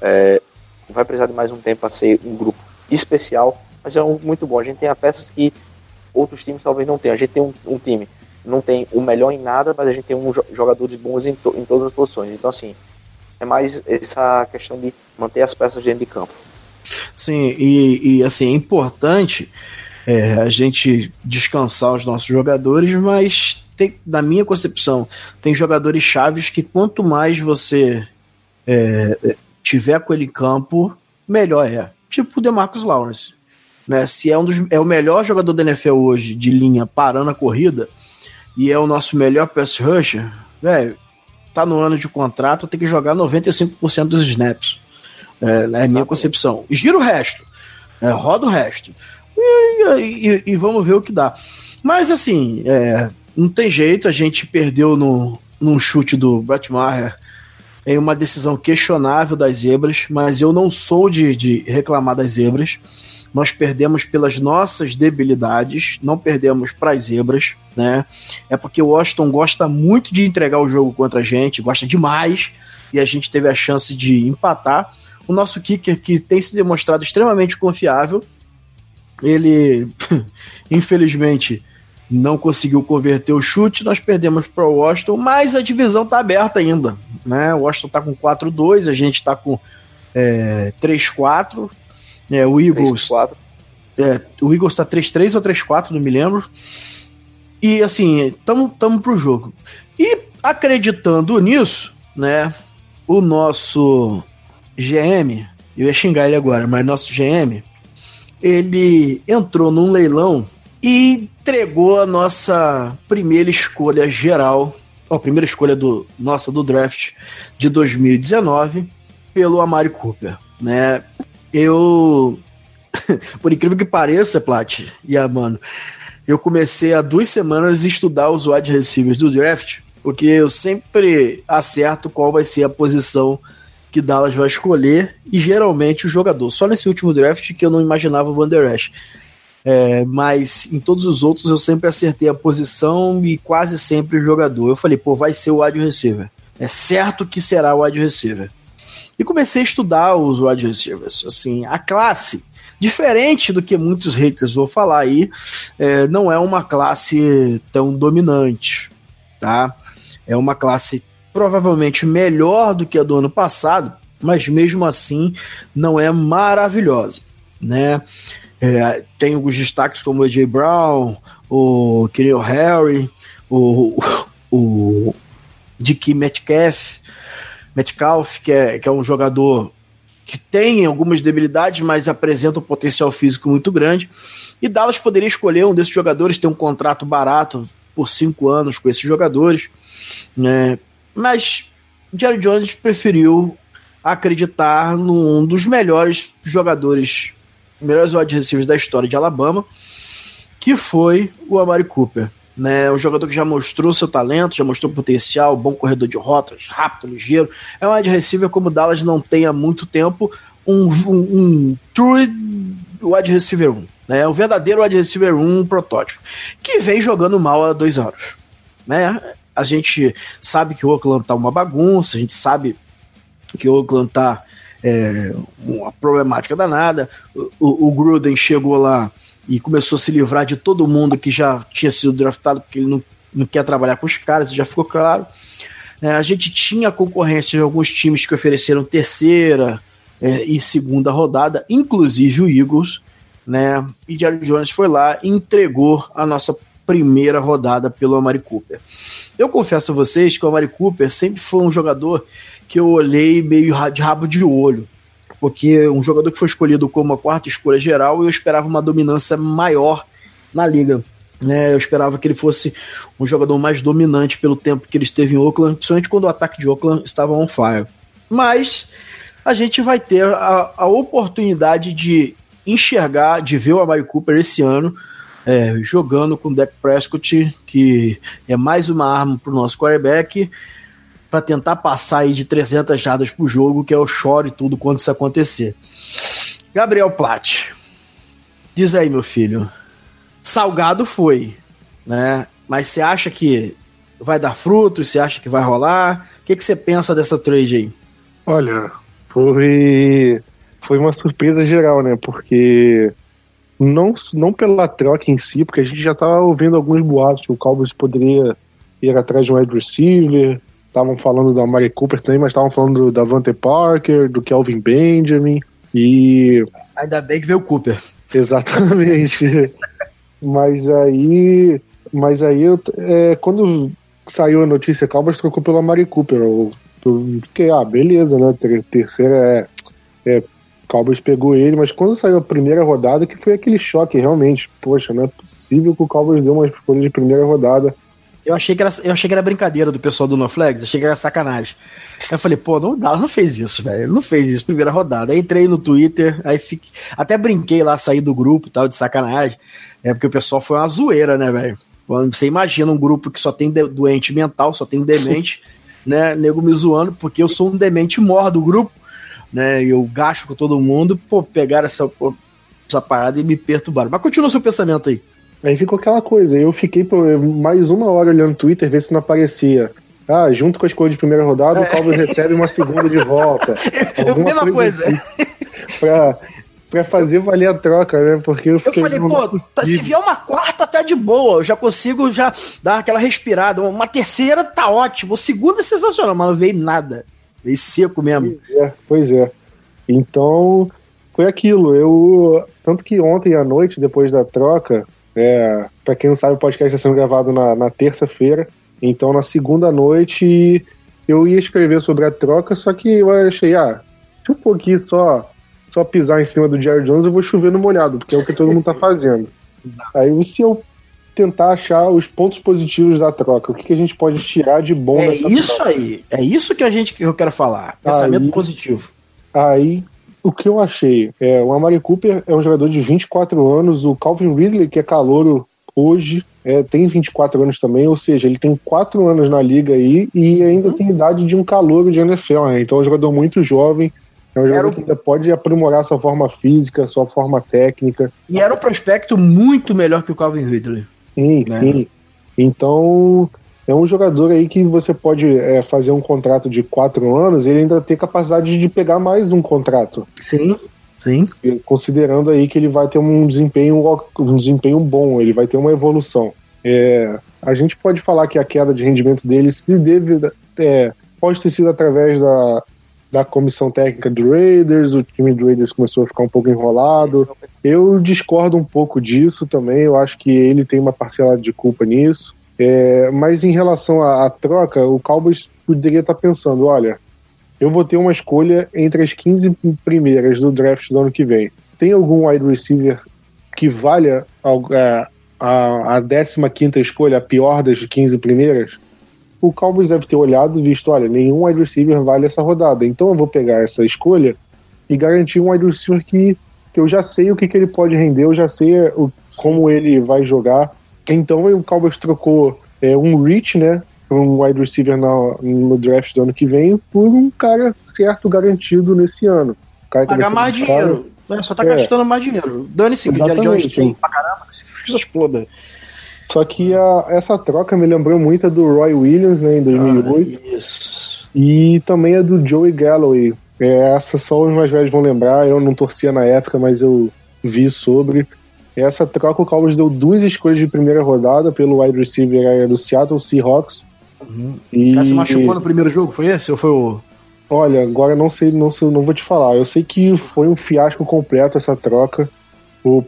É, vai precisar de mais um tempo para ser um grupo especial, mas é um, muito bom. A gente tem peças que outros times talvez não tenham. A gente tem um, um, time, não tem o melhor em nada, mas a gente tem um jogadores bons em, to, em todas as posições. Então, assim, é mais essa questão de manter as peças dentro de campo. Sim, e, e assim, é importante é, a gente descansar os nossos jogadores, mas tem, na minha concepção, tem jogadores chaves que quanto mais você é, é tiver com ele em campo, melhor é. Tipo o DeMarcus Lawrence. Né? Se é, um dos, é o melhor jogador da NFL hoje de linha parando a corrida e é o nosso melhor pass rusher, velho, tá no ano de contrato, tem que jogar 95% dos snaps. É, é a minha concepção. Gira o resto. É, roda o resto. E, e, e, vamos ver o que dá. Mas assim, é, não tem jeito, a gente perdeu no, num chute do Brett Maher em uma decisão questionável das zebras, mas eu não sou de, de reclamar das zebras. Nós perdemos pelas nossas debilidades, não perdemos para as zebras, né? É porque o Washington gosta muito de entregar o jogo contra a gente, gosta demais, e a gente teve a chance de empatar. O nosso kicker, que tem se demonstrado extremamente confiável, ele, infelizmente, não conseguiu converter o chute, nós perdemos para o Washington, mas a divisão está aberta ainda. Né? O Washington está com 4-2, a gente está com é, 3-4. É, o Eagles. 3, é, o Eagles está 3-3 ou 3-4, não me lembro. E assim, estamos para o jogo. E acreditando nisso, né? O nosso GM, eu ia xingar ele agora, mas nosso GM, ele entrou num leilão e entregou a nossa primeira escolha geral, a primeira escolha do nossa do draft de 2019 pelo Amari Cooper, né? Eu por incrível que pareça, Plat e a mano, eu comecei há duas semanas a estudar os wide receivers do draft, porque eu sempre acerto qual vai ser a posição que Dallas vai escolher e geralmente o jogador. Só nesse último draft que eu não imaginava o Van. É, mas em todos os outros eu sempre acertei a posição e quase sempre o jogador. Eu falei, pô, vai ser o wide receiver. É certo que será o wide receiver. E comecei a estudar os wide receivers. Assim, a classe, diferente do que muitos haters vão falar aí, é, não é uma classe tão dominante, tá? É uma classe provavelmente melhor do que a do ano passado, mas mesmo assim não é maravilhosa, né? É, tem alguns destaques como o AJ Brown, o Kirill Harry, o, o Dick Metcalf, Metcalf, que é, que é um jogador que tem algumas debilidades, mas apresenta um potencial físico muito grande. E Dallas poderia escolher um desses jogadores, ter um contrato barato por cinco anos com esses jogadores, né? Mas Jerry Jones preferiu acreditar num dos melhores jogadores, melhores wide receivers da história de Alabama, que foi o Amari Cooper. Né, um jogador que já mostrou seu talento, já mostrou potencial, bom corredor de rotas, rápido, ligeiro. É um wide receiver como o Dallas não tem há muito tempo, um, um, um true wide receiver 1. Né, o verdadeiro wide receiver 1 um protótipo, que vem jogando mal há dois anos. Né? A gente sabe que o Oakland tá uma bagunça, a gente sabe que o Oakland tá é, uma problemática danada. O, o, Gruden chegou lá e começou a se livrar de todo mundo que já tinha sido draftado, porque ele não, não quer trabalhar com os caras, já ficou claro. É, a gente tinha concorrência de alguns times que ofereceram terceira é, e segunda rodada, inclusive o Eagles, né? E Jerry Jones foi lá e entregou a nossa primeira rodada pelo Amari Cooper. Eu confesso a vocês que o Amari Cooper sempre foi um jogador que eu olhei meio de rabo de olho. Porque um jogador que foi escolhido como a quarta escolha geral, eu esperava uma dominância maior na liga. Né, eu esperava que ele fosse um jogador mais dominante pelo tempo que ele esteve em Oakland, principalmente quando o ataque de Oakland estava on fire. Mas a gente vai ter a, a oportunidade de enxergar, de ver o Amari Cooper esse ano é, jogando com o Dak Prescott, que é mais uma arma para o nosso quarterback, para tentar passar aí de 300 jardas por jogo, que é o choro e tudo quando isso acontecer. Gabriel Platt, diz aí, meu filho. Salgado foi, né? Mas você acha que vai dar frutos? Você acha que vai rolar? O que, que você pensa dessa trade aí? Olha, foi, foi uma surpresa geral, né? Porque não, não pela troca em si, porque a gente já estava ouvindo alguns boatos que o Cowboys poderia ir atrás de um wide receiver. Estavam falando da Mari Cooper também, mas estavam falando do Davante Parker, do Kelvin Benjamin e. Ainda bem que veio o Cooper. Exatamente. mas aí. Mas aí, eu, é, quando saiu a notícia, Cowboys trocou pela Mari Cooper. Eu, eu fiquei, ah, beleza, né? Terceira é, é Cowboys pegou ele, mas quando saiu a primeira rodada, que foi aquele choque, realmente. Poxa, não é possível que o Cowboys deu uma escolha de primeira rodada. Eu achei que era, eu achei que era brincadeira do pessoal do NoFlex, achei que era sacanagem. Aí eu falei, pô, não dá, não fez isso, velho. Ele não fez isso, primeira rodada. Aí entrei no Twitter, aí fiquei, até brinquei lá, saí do grupo tal, de sacanagem. É porque o pessoal foi uma zoeira, né, velho? Você imagina um grupo que só tem doente mental, só tem demente, né? Nego me zoando, porque eu sou um demente mor do grupo né? Eu gasto com todo mundo, pô, pegaram essa, pô, essa parada e me perturbaram. Mas continua o seu pensamento aí. Aí ficou aquela coisa, eu fiquei por mais uma hora olhando o Twitter, ver se não aparecia. Ah, junto com a escolha de primeira rodada, o Cowboys recebe uma segunda de volta. Mesma coisa. Assim, pra, pra fazer valer a troca, né? Porque eu fiquei. Eu falei, pô, tá, se vier uma quarta, tá de boa. Eu já consigo já dar aquela respirada. Uma terceira tá ótimo. O segunda é sensacional, mas não veio nada. Veio seco mesmo. Pois é, pois é. Então, foi aquilo. Eu. Tanto que ontem à noite, depois da troca, é, para quem não sabe, o podcast está sendo gravado na, na terça-feira. Então, na segunda noite, eu ia escrever sobre a troca, só que eu achei, ah, deixa um pouquinho só só pisar em cima do Jerry Jones, eu vou chover no molhado, porque é o que todo mundo tá fazendo. Aí se eu tentar achar os pontos positivos da troca, o que, que a gente pode tirar de bom É isso troca. aí. É isso que a gente que eu quero falar. Pensamento Aí- positivo. Aí, o que eu achei? É, o Amari Cooper é um jogador de 24 anos, o Calvin Ridley, que é calouro hoje, é, tem 24 anos também, ou seja, ele tem 4 anos na liga aí e ainda tem idade de um calouro de NFL, né? Então é um jogador muito jovem, é um jogador que ainda pode aprimorar sua forma física, sua forma técnica. E era um prospecto muito melhor que o Calvin Ridley. Sim, Né? sim. Então, é um jogador aí que você pode é, fazer um contrato de 4 anos ele ainda tem capacidade de pegar mais um contrato. Sim, sim. considerando aí que ele vai ter um desempenho, um desempenho bom, ele vai ter uma evolução. É, a gente pode falar que a queda de rendimento dele se deve, é, pode ter sido através da, da comissão técnica do Raiders, o time do Raiders começou a ficar um pouco enrolado. Eu discordo um pouco disso também, eu acho que ele tem uma parcela de culpa nisso. É, mas em relação à, à troca, o Cowboys poderia estar pensando, olha, eu vou ter uma escolha entre as 15 primeiras do draft do ano que vem. Tem algum wide receiver que valha al- é, a, a 15 escolha, a pior das 15 primeiras? O Cowboys deve ter olhado e visto, olha, nenhum wide receiver vale essa rodada. Então eu vou pegar essa escolha e garantir um wide receiver que, que eu já sei o que, que ele pode render, eu já sei o, como ele vai jogar. Então o Cowboys trocou é, um reach, né? Um wide receiver na- no draft do ano que vem por um cara certo garantido nesse ano. O cara Pagar mais dinheiro. né? Só tá É. gastando mais dinheiro. Dane-se, que o Jerry. Jones tem pra caramba, que se exploda. Só que a- essa troca me lembrou muito a do Roy Williams, né, em 2008, Ah, isso. e também a do Joey Galloway. É, essa só os mais velhos vão lembrar, eu não torcia na época, mas eu vi sobre. Essa troca o Cowboys deu duas escolhas de primeira rodada pelo wide receiver aí do Seattle Seahawks. Uhum. E, cara se machucou no primeiro jogo, foi esse? Ou foi o. Olha, agora eu não sei, não sei, não vou te falar. Eu sei que foi um fiasco completo essa troca,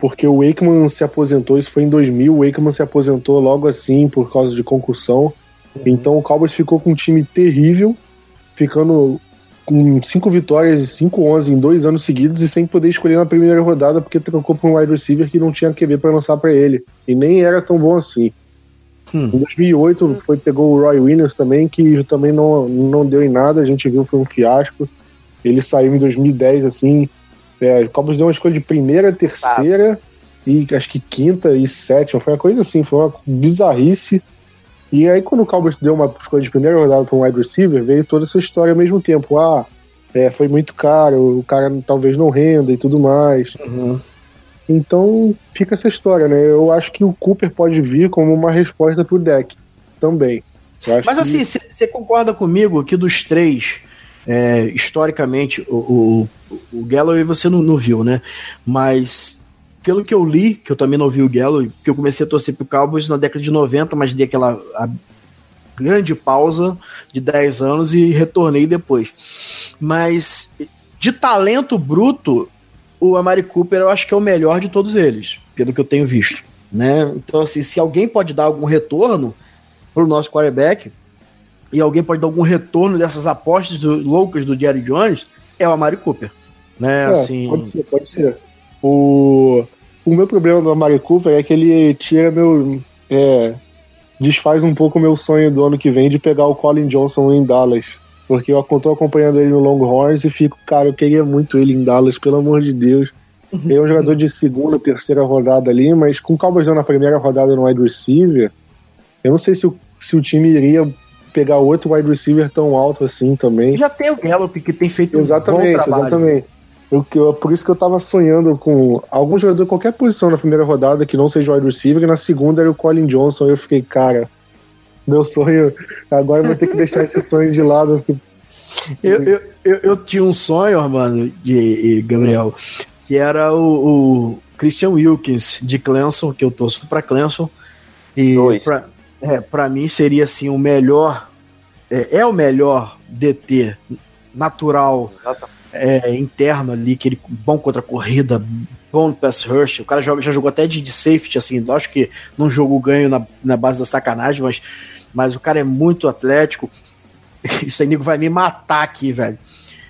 porque o Wakeman se aposentou, isso foi em 2000, o Wakeman se aposentou logo assim por causa de concussão. Então o Cowboys ficou com um time terrível, ficando com cinco vitórias e 5-11 em dois anos seguidos e sem poder escolher na primeira rodada porque trocou por um wide receiver que não tinha QB para lançar para ele. E nem era tão bom assim. Hum. Em 2008 foi, pegou o Roy Williams também, que também não, não deu em nada, a gente viu foi um fiasco. Ele saiu em 2010, assim. É, o Cowboys deu uma escolha de primeira, terceira e acho que quinta e sétima. Foi uma coisa assim, foi uma bizarrice. E aí, quando o Cowboys deu uma escolha de primeira rodada para um wide receiver, veio toda essa história ao mesmo tempo. Ah, é, foi muito caro, o cara talvez não renda e tudo mais. Uhum. Então fica essa história, né? Eu acho que o Cooper pode vir como uma resposta pro deck também. Mas que- assim, você concorda comigo que dos três, é, historicamente, o, o, o Galloway você não, não viu, né? Mas pelo que eu li, que eu também não vi o Galloway, que eu comecei a torcer pro Cowboys na década de 90, mas dei aquela grande pausa de 10 anos e retornei depois. Mas de talento bruto, o Amari Cooper eu acho que é o melhor de todos eles, pelo que eu tenho visto. Né? Então, assim, se alguém pode dar algum retorno pro nosso quarterback, e alguém pode dar algum retorno dessas apostas do- loucas do Jerry Jones, é o Amari Cooper. Né? É, assim, Pode ser, pode ser. O, o meu problema do Amari Cooper é que ele tira meu. É, desfaz um pouco o meu sonho do ano que vem de pegar o Colin Johnson em Dallas. Porque eu tô acompanhando ele no Longhorns e fico, cara, eu queria muito ele em Dallas, pelo amor de Deus. Ele é um jogador de segunda, terceira rodada ali, mas com o Cowboys na primeira rodada no wide receiver, eu não sei se o, se o time iria pegar outro wide receiver tão alto assim também. já tem o Gallup que tem feito Exatamente, um bom trabalho. exatamente. Eu, eu- por isso que eu tava sonhando com algum jogador, qualquer posição na primeira rodada que não seja wide receiver, e na segunda era o Colin Johnson. Eu fiquei, cara, meu sonho, agora eu vou ter que deixar esse sonho de lado. Eu, eu, eu, eu tinha um sonho, mano, de, de Gabriel, que era o, o Christian Wilkins de Clemson, que eu torço pra Clemson. E pra, é, pra mim seria assim o melhor. É, é o melhor DT natural Exatamente. É, interno ali, que ele bom contra a corrida, bom no pass rush. O cara joga, já jogou até de, de safety, assim, lógico que não jogou ganho na, na base da sacanagem, mas, mas o cara é muito atlético. Isso aí, nego, vai me matar aqui, velho.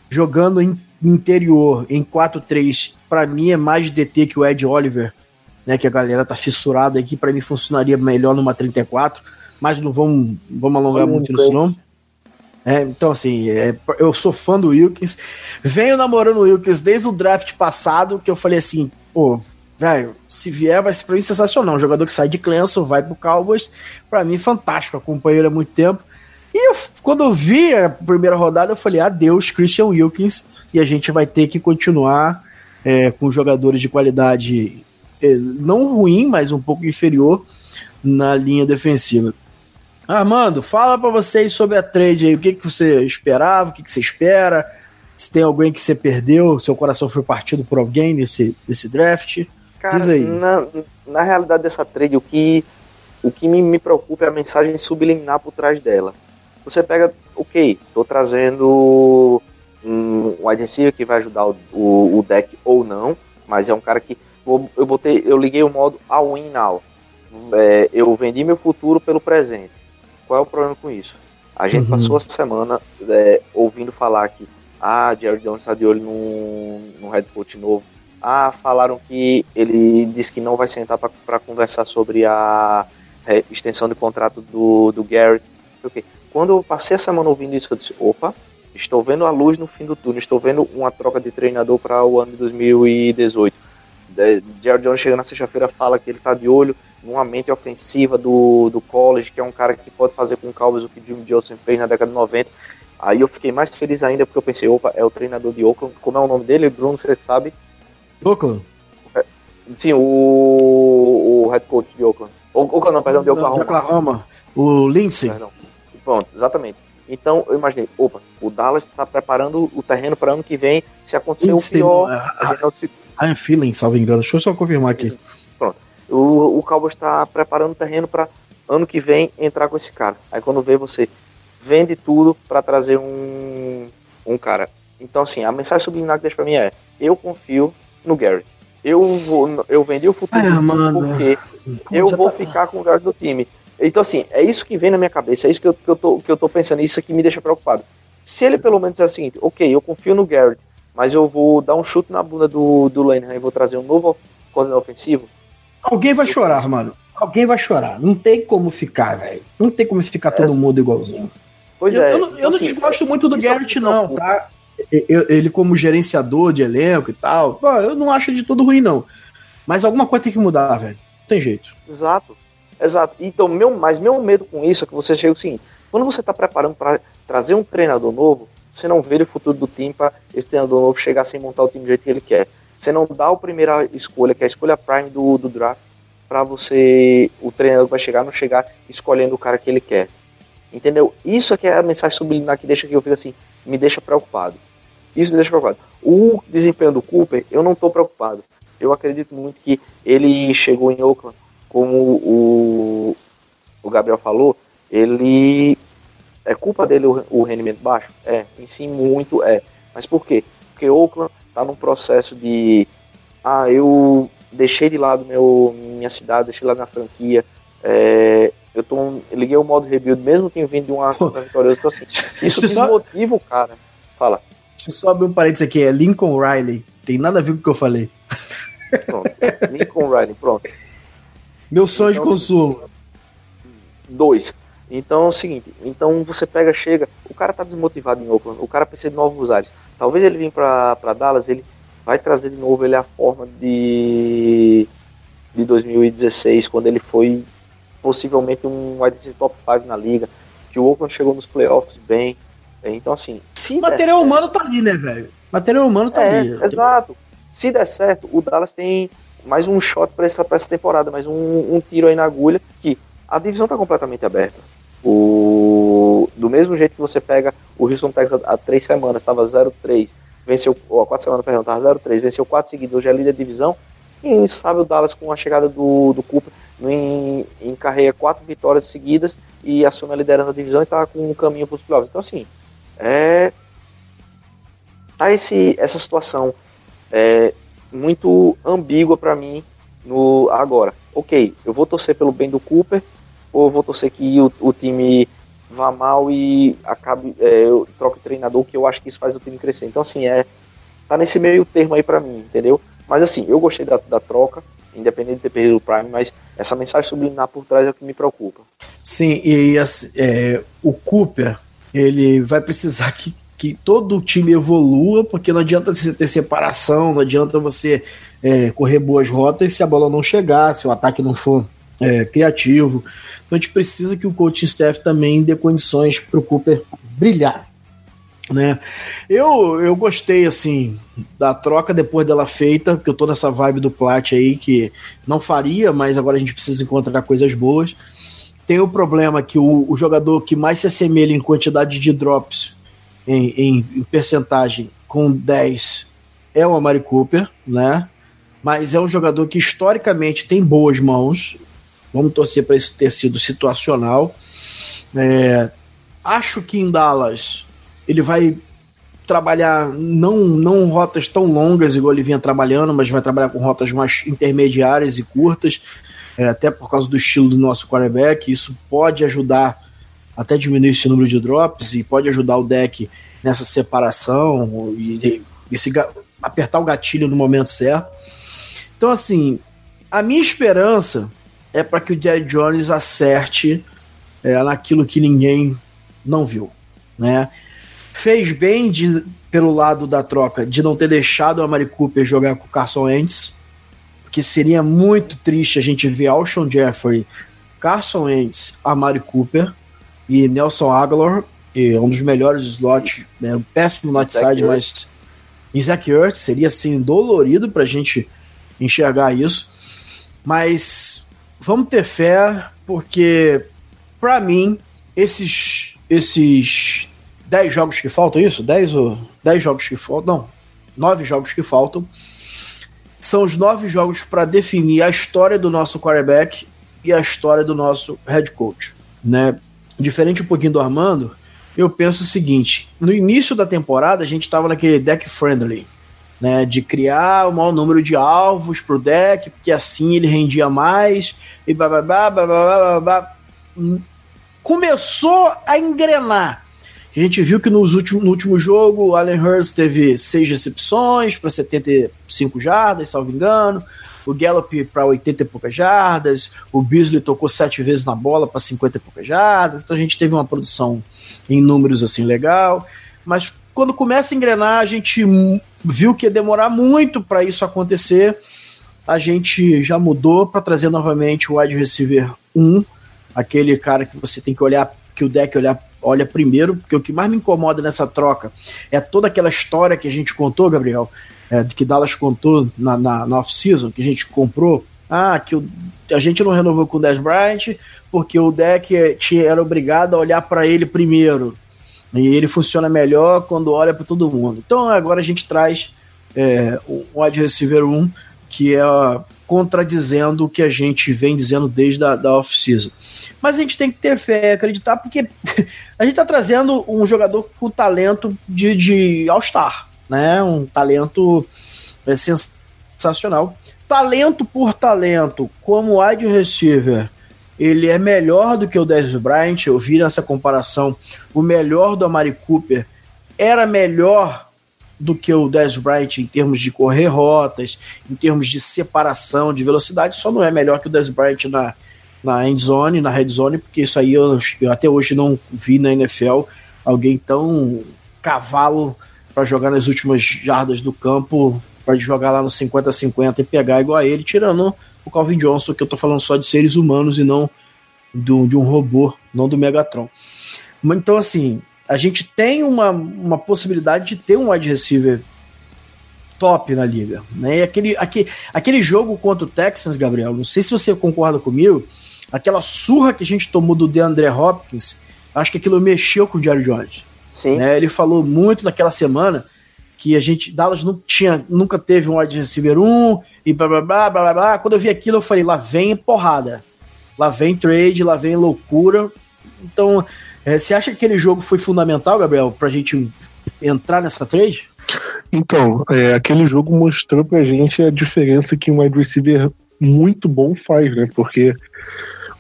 Jogando em interior em 4-3, para mim é mais DT que o Ed Oliver, né? Que a galera tá fissurada aqui, para mim funcionaria melhor numa 34, mas não vamos, vamos alongar muito nisso não. É, então, assim, é, eu sou fã do Wilkins. Venho namorando o Wilkins desde o draft passado, que eu falei assim, pô, velho, se vier vai ser pra mim sensacional. Um jogador que sai de Clemson, vai pro Cowboys, pra mim fantástico, acompanho ele há muito tempo. E eu, quando eu vi a primeira rodada, eu falei, adeus, Christian Wilkins, e a gente vai ter que continuar é, com jogadores de qualidade é, não ruim, mas um pouco inferior na linha defensiva. Armando, fala para vocês sobre a trade aí, o que, que você esperava, o que, que você espera, se tem alguém que você perdeu, seu coração foi partido por alguém nesse, nesse draft. Cara, Diz aí. Na, na realidade dessa trade, o que, o que me, me preocupa é a mensagem subliminar por trás dela. Você pega, ok, tô trazendo um, um receiver que vai ajudar o, o, o deck ou não, mas é um cara que eu botei, eu liguei o modo all in now. É, eu vendi meu futuro pelo presente. Qual é o problema com isso? A gente Uhum. passou a semana é, ouvindo falar que ah, Jerry Jones está de olho num, num head coach novo. Ah, falaram que ele disse que não vai sentar para conversar sobre a é, extensão de contrato do, do Garrett. Ok. Quando eu passei a semana ouvindo isso, eu disse: opa, estou vendo a luz no fim do túnel, estou vendo uma troca de treinador para o ano de 2018. De- Jerry Jones chega na sexta-feira fala que ele está de olho numa mente ofensiva do, do college, que é um cara que pode fazer com o Cowboys o que Jim Johnson fez na década de 90. Aí eu fiquei mais feliz ainda porque eu pensei, opa, é o treinador de Oakland. Como é o nome dele, Bruno, você sabe? Oakland? Sim, o, o head coach de Oakland. O- Oakland não, perdão, de Oklahoma. De Oklahoma. O Lindsay. Perdão. Pronto, exatamente. Então eu imaginei, opa, o Dallas está preparando o terreno para ano que vem. Se acontecer o Lindsay, pior, é, a gente não se Ryan Feeling, salvo engano. Deixa eu só confirmar aqui. O, o Cowboys está preparando o terreno para ano que vem entrar com esse cara. Aí quando vê você vende tudo para trazer um, um cara. Então assim, a mensagem subliminar que deixa para mim é: eu confio no Garrett. Eu vou, eu vendi o futuro mano. porque eu vou tá- ficar com o Garrett do time. Então assim, é isso que vem na minha cabeça, é isso que eu, que eu, tô, que eu tô pensando, isso que me deixa preocupado. Se ele pelo menos é o seguinte, ok, eu confio no Garrett, mas eu vou dar um chute na bunda do, do Lane e vou trazer um novo coordenador ofensivo, Alguém vai chorar, mano. Alguém vai chorar. Não tem como ficar, velho. Não tem como ficar todo mundo igualzinho. pois eu, é. eu não, eu não assim, desgosto muito do é Garrett, não, tá? Eu- ele como gerenciador de elenco e tal, pô, eu não acho de tudo ruim, não. Mas alguma coisa tem que mudar, velho. Não tem jeito. Exato, exato. Então, meu, mas meu medo com isso é que você chega assim, quando você está preparando para trazer um treinador novo, você não vê o futuro do time para esse treinador novo chegar sem montar o time do jeito que ele quer. Você não dá a primeira escolha, que é a escolha prime do, do draft, para você, o treinador vai chegar, não chegar escolhendo o cara que ele quer. Entendeu? Isso que é a mensagem subliminar que deixa que eu fico assim, me deixa preocupado. Isso me deixa preocupado. O desempenho do Cooper, eu não estou preocupado. Eu acredito muito que ele chegou em Oakland, como o, o Gabriel falou, ele é culpa dele o, o rendimento baixo? É, em si muito é. Mas por quê? Porque Oakland está num processo de ah, eu deixei de lado meu, minha cidade, deixei de lado minha franquia. é, eu tô, liguei o modo rebuild, mesmo tendo vindo de uma vitoriosa. Então, assim, isso eu só- desmotiva o cara. Fala. Deixa eu só abrir um parênteses aqui. É Lincoln Riley. Tem nada a ver com o que eu falei. Pronto. Lincoln Riley, pronto. Meu sonho de Então- consumo. Dois. Então é o seguinte, então você pega, chega, o cara tá desmotivado em Oakland, o cara precisa de novos ares. Talvez ele vir pra, pra Dallas, ele vai trazer de novo ele a forma de, de 2016, quando ele foi possivelmente um wide top 5 na liga, que o Oakland chegou nos playoffs bem. Então assim, se Material certo- humano tá ali, né, velho? Material humano tá é, ali. exato. Se der certo, o Dallas tem mais um shot para essa, pra essa temporada, mais um, um tiro aí na agulha, que a divisão tá completamente aberta. O, do mesmo jeito que você pega o Houston Texas há três semanas, estava 0-3, venceu, ou há quatro semanas, perdão, estava 0-3, venceu quatro seguidos, hoje é líder da divisão, e sabe o Dallas com a chegada do, do Cooper, em, encarreia quatro vitórias seguidas e assume a liderança da divisão e tá com um caminho para os playoffs. Então assim, é, tá esse, essa situação é, muito ambígua para mim no agora. Ok, eu vou torcer pelo bem do Cooper ou vou torcer que o, o time vá mal e acabe é, eu troque o treinador, que eu acho que isso faz o time crescer. Então assim é tá nesse meio termo aí para mim, entendeu? Mas assim, eu gostei da, da troca, independente de ter perdido o Prime, mas essa mensagem subliminar por trás é o que me preocupa. Sim, e assim, é, o Cooper, ele vai precisar que, que todo o time evolua, porque não adianta você ter separação, não adianta você é, correr boas rotas se a bola não chegar, se o ataque não for é, criativo. Então a gente precisa que o coaching staff também dê condições para o Cooper brilhar. Né? Eu, eu gostei assim da troca depois dela feita, porque eu tô nessa vibe do Plat aí que não faria, mas agora a gente precisa encontrar coisas boas. Tem o problema que o, o jogador que mais se assemelha em quantidade de drops em, em, em percentagem com 10 é o Amari Cooper, né? Mas é um jogador que historicamente tem boas mãos. Vamos torcer para isso ter sido situacional. É, acho que em Dallas ele vai trabalhar não, não rotas tão longas igual ele vinha trabalhando, mas vai trabalhar com rotas mais intermediárias e curtas, é, até por causa do estilo do nosso quarterback. Isso pode ajudar até diminuir esse número de drops e pode ajudar o deck nessa separação e, e se, apertar o gatilho no momento certo. Então, assim, a minha esperança é para que o Jerry Jones acerte é, naquilo que ninguém não viu, né? Fez bem de, pelo lado da troca de não ter deixado o Amari Cooper jogar com o Carson Wentz, porque seria muito triste a gente ver Alshon Jeffrey, Carson Wentz, Amari Cooper e Nelson Aguilar, que é um dos melhores slots, né, um péssimo slot side, mas Isaac Ertz seria assim dolorido para a gente enxergar isso. Mas vamos ter fé, porque para mim esses esses 10 jogos que faltam, isso? 10 ou 10 jogos que faltam? Não, 9 jogos que faltam. São os nove jogos para definir a história do nosso quarterback e a história do nosso head coach. Né? Diferente um pouquinho do Armando, eu penso o seguinte: no início da temporada a gente estava naquele deck friendly, né, de criar o maior número de alvos para o deck, porque assim ele rendia mais e blá. Começou a engrenar. A gente viu que nos últimos, no último jogo o Allen Hurst teve seis recepções para 75 jardas, salvo engano. O Gallup para 80 e poucas jardas. O Beasley tocou sete vezes na bola para 50 e poucas jardas. Então a gente teve uma produção em números assim legal. Mas quando começa a engrenar, a gente viu que ia demorar muito para isso acontecer. A gente já mudou para trazer novamente o wide receiver 1, aquele cara que você tem que olhar, que o deck olhar olha primeiro, porque o que mais me incomoda nessa troca é toda aquela história que a gente contou, Gabriel, é, que Dallas contou na, na, na off-season, que a gente comprou. Ah, que o, a gente não renovou com o Dez Bryant porque o deck era obrigado a olhar para ele primeiro. E ele funciona melhor quando olha para todo mundo. Então agora a gente traz é, o wide receiver 1, que é contradizendo o que a gente vem dizendo desde a da off-season. Mas a gente tem que ter fé, acreditar, porque a gente está trazendo um jogador com talento de, de All-Star, né? Um talento é, sensacional. Talento por talento, como wide receiver, ele é melhor do que o Dez Bryant. Eu vi nessa comparação o melhor do Amari Cooper era melhor do que o Dez Bryant em termos de correr rotas, em termos de separação, de velocidade, só não é melhor que o Dez Bryant na, na end zone, na red zone, porque isso aí eu, eu até hoje não vi na NFL alguém tão cavalo para jogar nas últimas jardas do campo, para jogar lá no 50-50 e pegar igual a ele, tirando o Calvin Johnson, que eu tô falando só de seres humanos e não do, de um robô, não do Megatron. Então, assim, a gente tem uma, uma possibilidade de ter um wide receiver top na liga. Né? E aquele, aquele, aquele jogo contra o Texans, Gabriel, não sei se você concorda comigo, aquela surra que a gente tomou do DeAndre Hopkins, acho que aquilo mexeu com o Jerry Jones. Sim. Né? Ele falou muito naquela semana que a gente, Dallas não tinha, nunca teve um wide receiver 1 e blá blá blá blá blá. Quando eu vi aquilo, eu falei, lá vem porrada. Lá vem trade, lá vem loucura. Então, é, você acha que aquele jogo foi fundamental, Gabriel, pra gente entrar nessa trade? Então, é, aquele jogo mostrou pra gente a diferença que um wide receiver muito bom faz, né? Porque,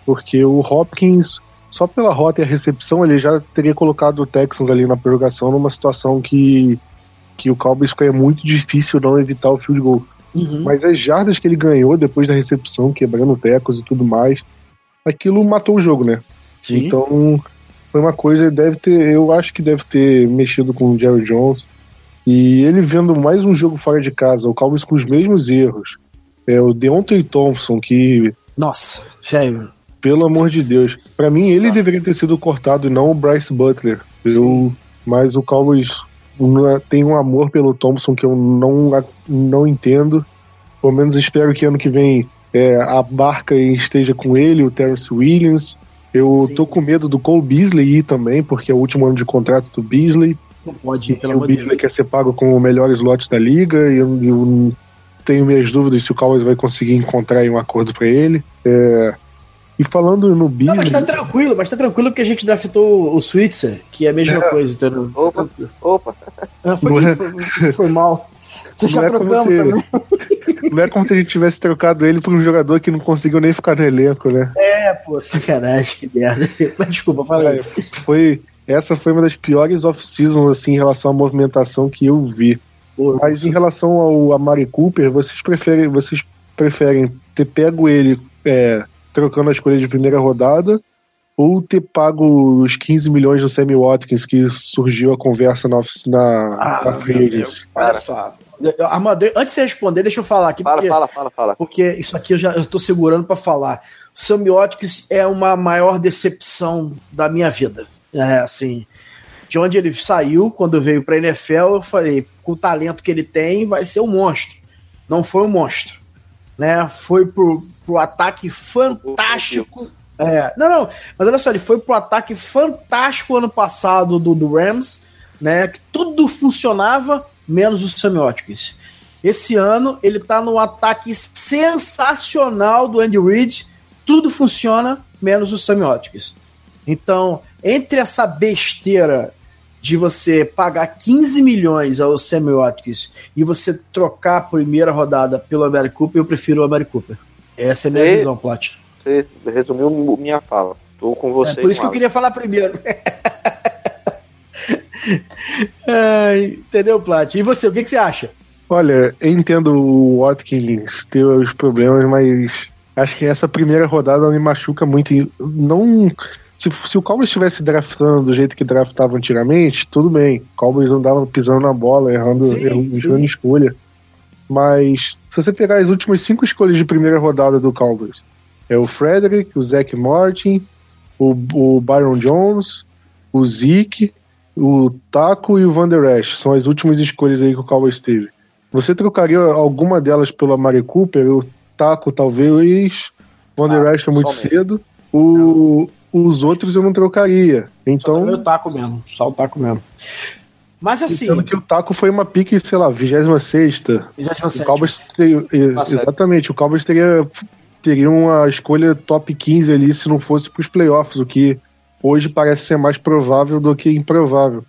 porque o Hopkins, só pela rota e a recepção, ele já teria colocado o Texans ali na prorrogação numa situação que que o Cowboys ficaria muito difícil não evitar o field goal. Uhum. Mas as jardas que ele ganhou depois da recepção, quebrando tecos e tudo mais, aquilo matou o jogo, né? Sim. Então, foi uma coisa, deve ter, eu acho que deve ter mexido com o Jerry Jones. E ele vendo mais um jogo fora de casa, o Cowboys com os mesmos erros. É o Deontay Thompson, que, Nossa, sério. pelo amor de Deus, pra mim ele deveria ter sido cortado e não o Bryce Butler. Eu, mas o Cowboys tem um amor pelo Thompson que eu não, não entendo. Pelo menos espero que ano que vem é, a barca esteja com ele, o Terrence Williams. Eu Sim. tô com medo do Cole Beasley ir também, porque é o último ano de contrato do Beasley. Não pode ir, pelo o amor de Beasley Deus. quer ser pago com o melhor slot da liga e eu, eu tenho minhas dúvidas se o Cowboys vai conseguir encontrar um acordo pra ele. É, e falando no Não, Beasley, mas tá tranquilo, mas tá tranquilo porque a gente draftou o Switzer, que é a mesma coisa, entendeu? Opa, opa. Ah, foi, Não é- foi, foi mal. Já Não é como trocamos se- também. não é como se a gente tivesse trocado ele por um jogador que não conseguiu nem ficar no elenco, né? É, pô, sacanagem, que merda. Mas desculpa, fala aí. É, foi, essa foi uma das piores off-seasons assim, em relação à movimentação que eu vi. Pô, Mas em relação ao Amari Cooper, vocês preferem, vocês preferem ter pego ele é, trocando a escolha de primeira rodada ou ter pago os 15 milhões do Sammy Watkins que surgiu a conversa na, off- na, Ah, na agency? Olha Cara. só. Armando, antes de você responder, deixa eu falar aqui, Fala, porque, fala, fala, fala. porque isso aqui eu já tô segurando pra falar. O Semiotics é uma maior decepção da minha vida. É assim, de onde ele saiu, quando veio pra NFL, eu falei, com o talento que ele tem, vai ser um monstro. Não foi um monstro. Né? Foi pro, pro ataque fantástico. É, não, não, mas olha só, ele foi pro ataque fantástico ano passado do, do Rams, né? Que tudo funcionava, menos o Sammy Watkins. Esse ano ele tá no ataque sensacional do Andy Reid, tudo funciona, menos o Sammy Watkins. Então, entre essa besteira de você pagar 15 milhões ao Sammy Watkins e você trocar a primeira rodada pelo Amari Cooper, eu prefiro o Amari Cooper. Essa é a minha E- visão, Plat. Você resumiu minha fala. Tô com É, você. por isso que eu queria falar primeiro. Ai, entendeu, Plat? E você, o que, que você acha? Olha, eu entendo o Watkins ter os problemas, mas acho que essa primeira rodada me machuca muito. Não, se, se o Cowboys estivesse draftando do jeito que draftava antigamente, tudo bem. O Cowboys andava pisando na bola, errando, Sim, errando sim. errando escolha. Mas se você pegar as últimas cinco escolhas de primeira rodada do Cowboys, é o Frederick, o Zach Martin, o, o Byron Jones, o Zeke, o Taco e o Van Der Esch. São as últimas escolhas aí que o Cowboys teve. Você trocaria alguma delas pelo Amari Cooper? O Taco, talvez. Van Der Ah, Esch foi muito cedo. O, os outros eu não trocaria. Só Então, o taco mesmo, só o taco mesmo. Mas assim, sendo que o Taco foi uma pique, sei lá, 26 o Cowboys teria, Tá exatamente, o Cowboys teria, teria uma escolha top 15 ali se não fosse para os playoffs, o que hoje parece ser mais provável do que improvável.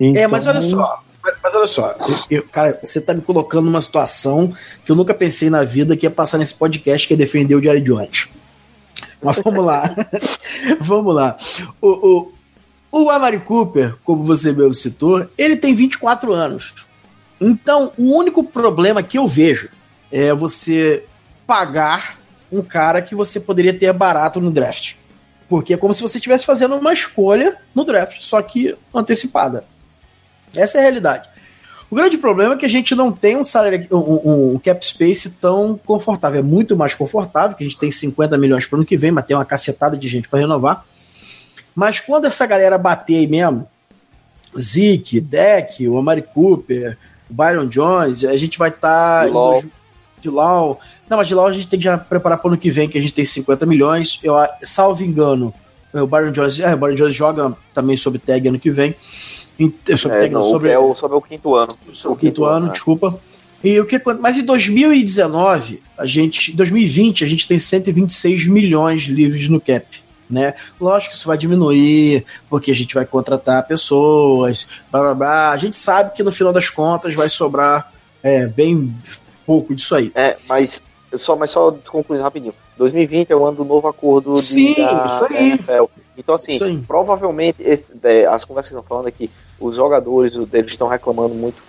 É, mas olha Então, só. Mas, olha só, eu- cara, você tá me colocando numa situação que eu nunca pensei na vida que ia passar nesse podcast que é defender o Jerry Jones. Mas vamos lá. vamos lá. O, o, o Amari Cooper, como você mesmo citou, ele tem 24 anos. Então, o único problema que eu vejo é você pagar um cara que você poderia ter barato no draft. Porque é como se você estivesse fazendo uma escolha no draft, só que antecipada. Essa é a realidade. O grande problema é que a gente não tem um salary, um, um- cap space tão confortável. É muito mais confortável, que a gente tem 50 milhões para o ano que vem, mas tem uma cacetada de gente para renovar. Mas quando essa galera bater aí mesmo, Zeke, Deck, o Amari Cooper, o Byron Jones, a gente vai estar. Dilau. de Lau. Não, mas de Lau a gente tem que já preparar para o ano que vem, que a gente tem 50 milhões. Eu, a- salvo engano, o Byron Jones, é, o Byron Jones joga também sob tag ano que vem. Em- Sobre É, tag, não, sobre, é o, sobre o quinto ano. o quinto ano, né? desculpa. E o que, mas em 2019, a gente, em 2020, a gente tem 126 milhões livres no cap, né? Lógico que isso vai diminuir, porque a gente vai contratar pessoas, blá blá blá. A gente sabe que no final das contas vai sobrar é, bem pouco disso aí. É, mas só, mas só concluindo rapidinho. 2020 é o ano do novo acordo de, Sim, da isso aí. NFL. Então, assim, provavelmente esse- é, as conversas que estão falando aqui, os jogadores eles estão reclamando muito,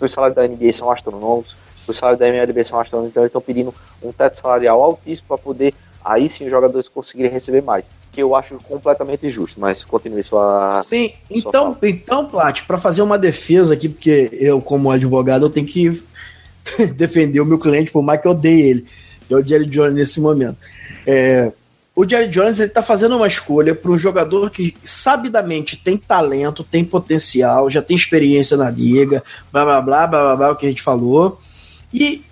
os salários da NBA são astronômicos, os salários da MLB são astronômicos, então eles estão pedindo um teto salarial altíssimo para poder aí sim os jogadores conseguirem receber mais. Que eu acho completamente justo, mas continue sua. Sim, então, sua então Plat, para fazer uma defesa aqui, porque eu, como advogado, eu tenho que defender o meu cliente, por mais que eu odeie ele. É o Jerry Jones nesse momento. É, o Jerry Jones está fazendo uma escolha para um jogador que sabidamente tem talento, tem potencial, já tem experiência na liga, blá blá blá blá blá, blá o que a gente falou. E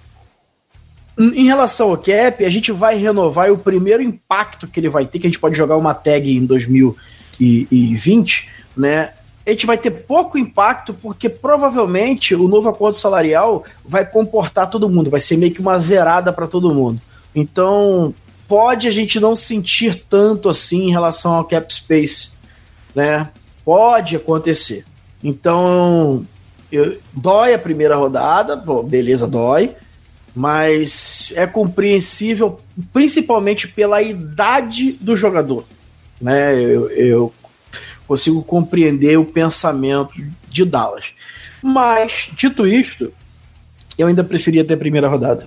em relação ao cap, a gente vai renovar e o primeiro impacto que ele vai ter, que a gente pode jogar uma tag em 2020, né? A gente vai ter pouco impacto porque provavelmente o novo acordo salarial vai comportar todo mundo, vai ser meio que uma zerada para todo mundo. Então, pode a gente não sentir tanto assim em relação ao cap space, né? Pode acontecer. Então, eu, dói a primeira rodada, pô, beleza, dói mas é compreensível principalmente pela idade do jogador. Né? Eu, eu, consigo compreender o pensamento de Dallas. Mas, dito isto, eu ainda preferia ter a primeira rodada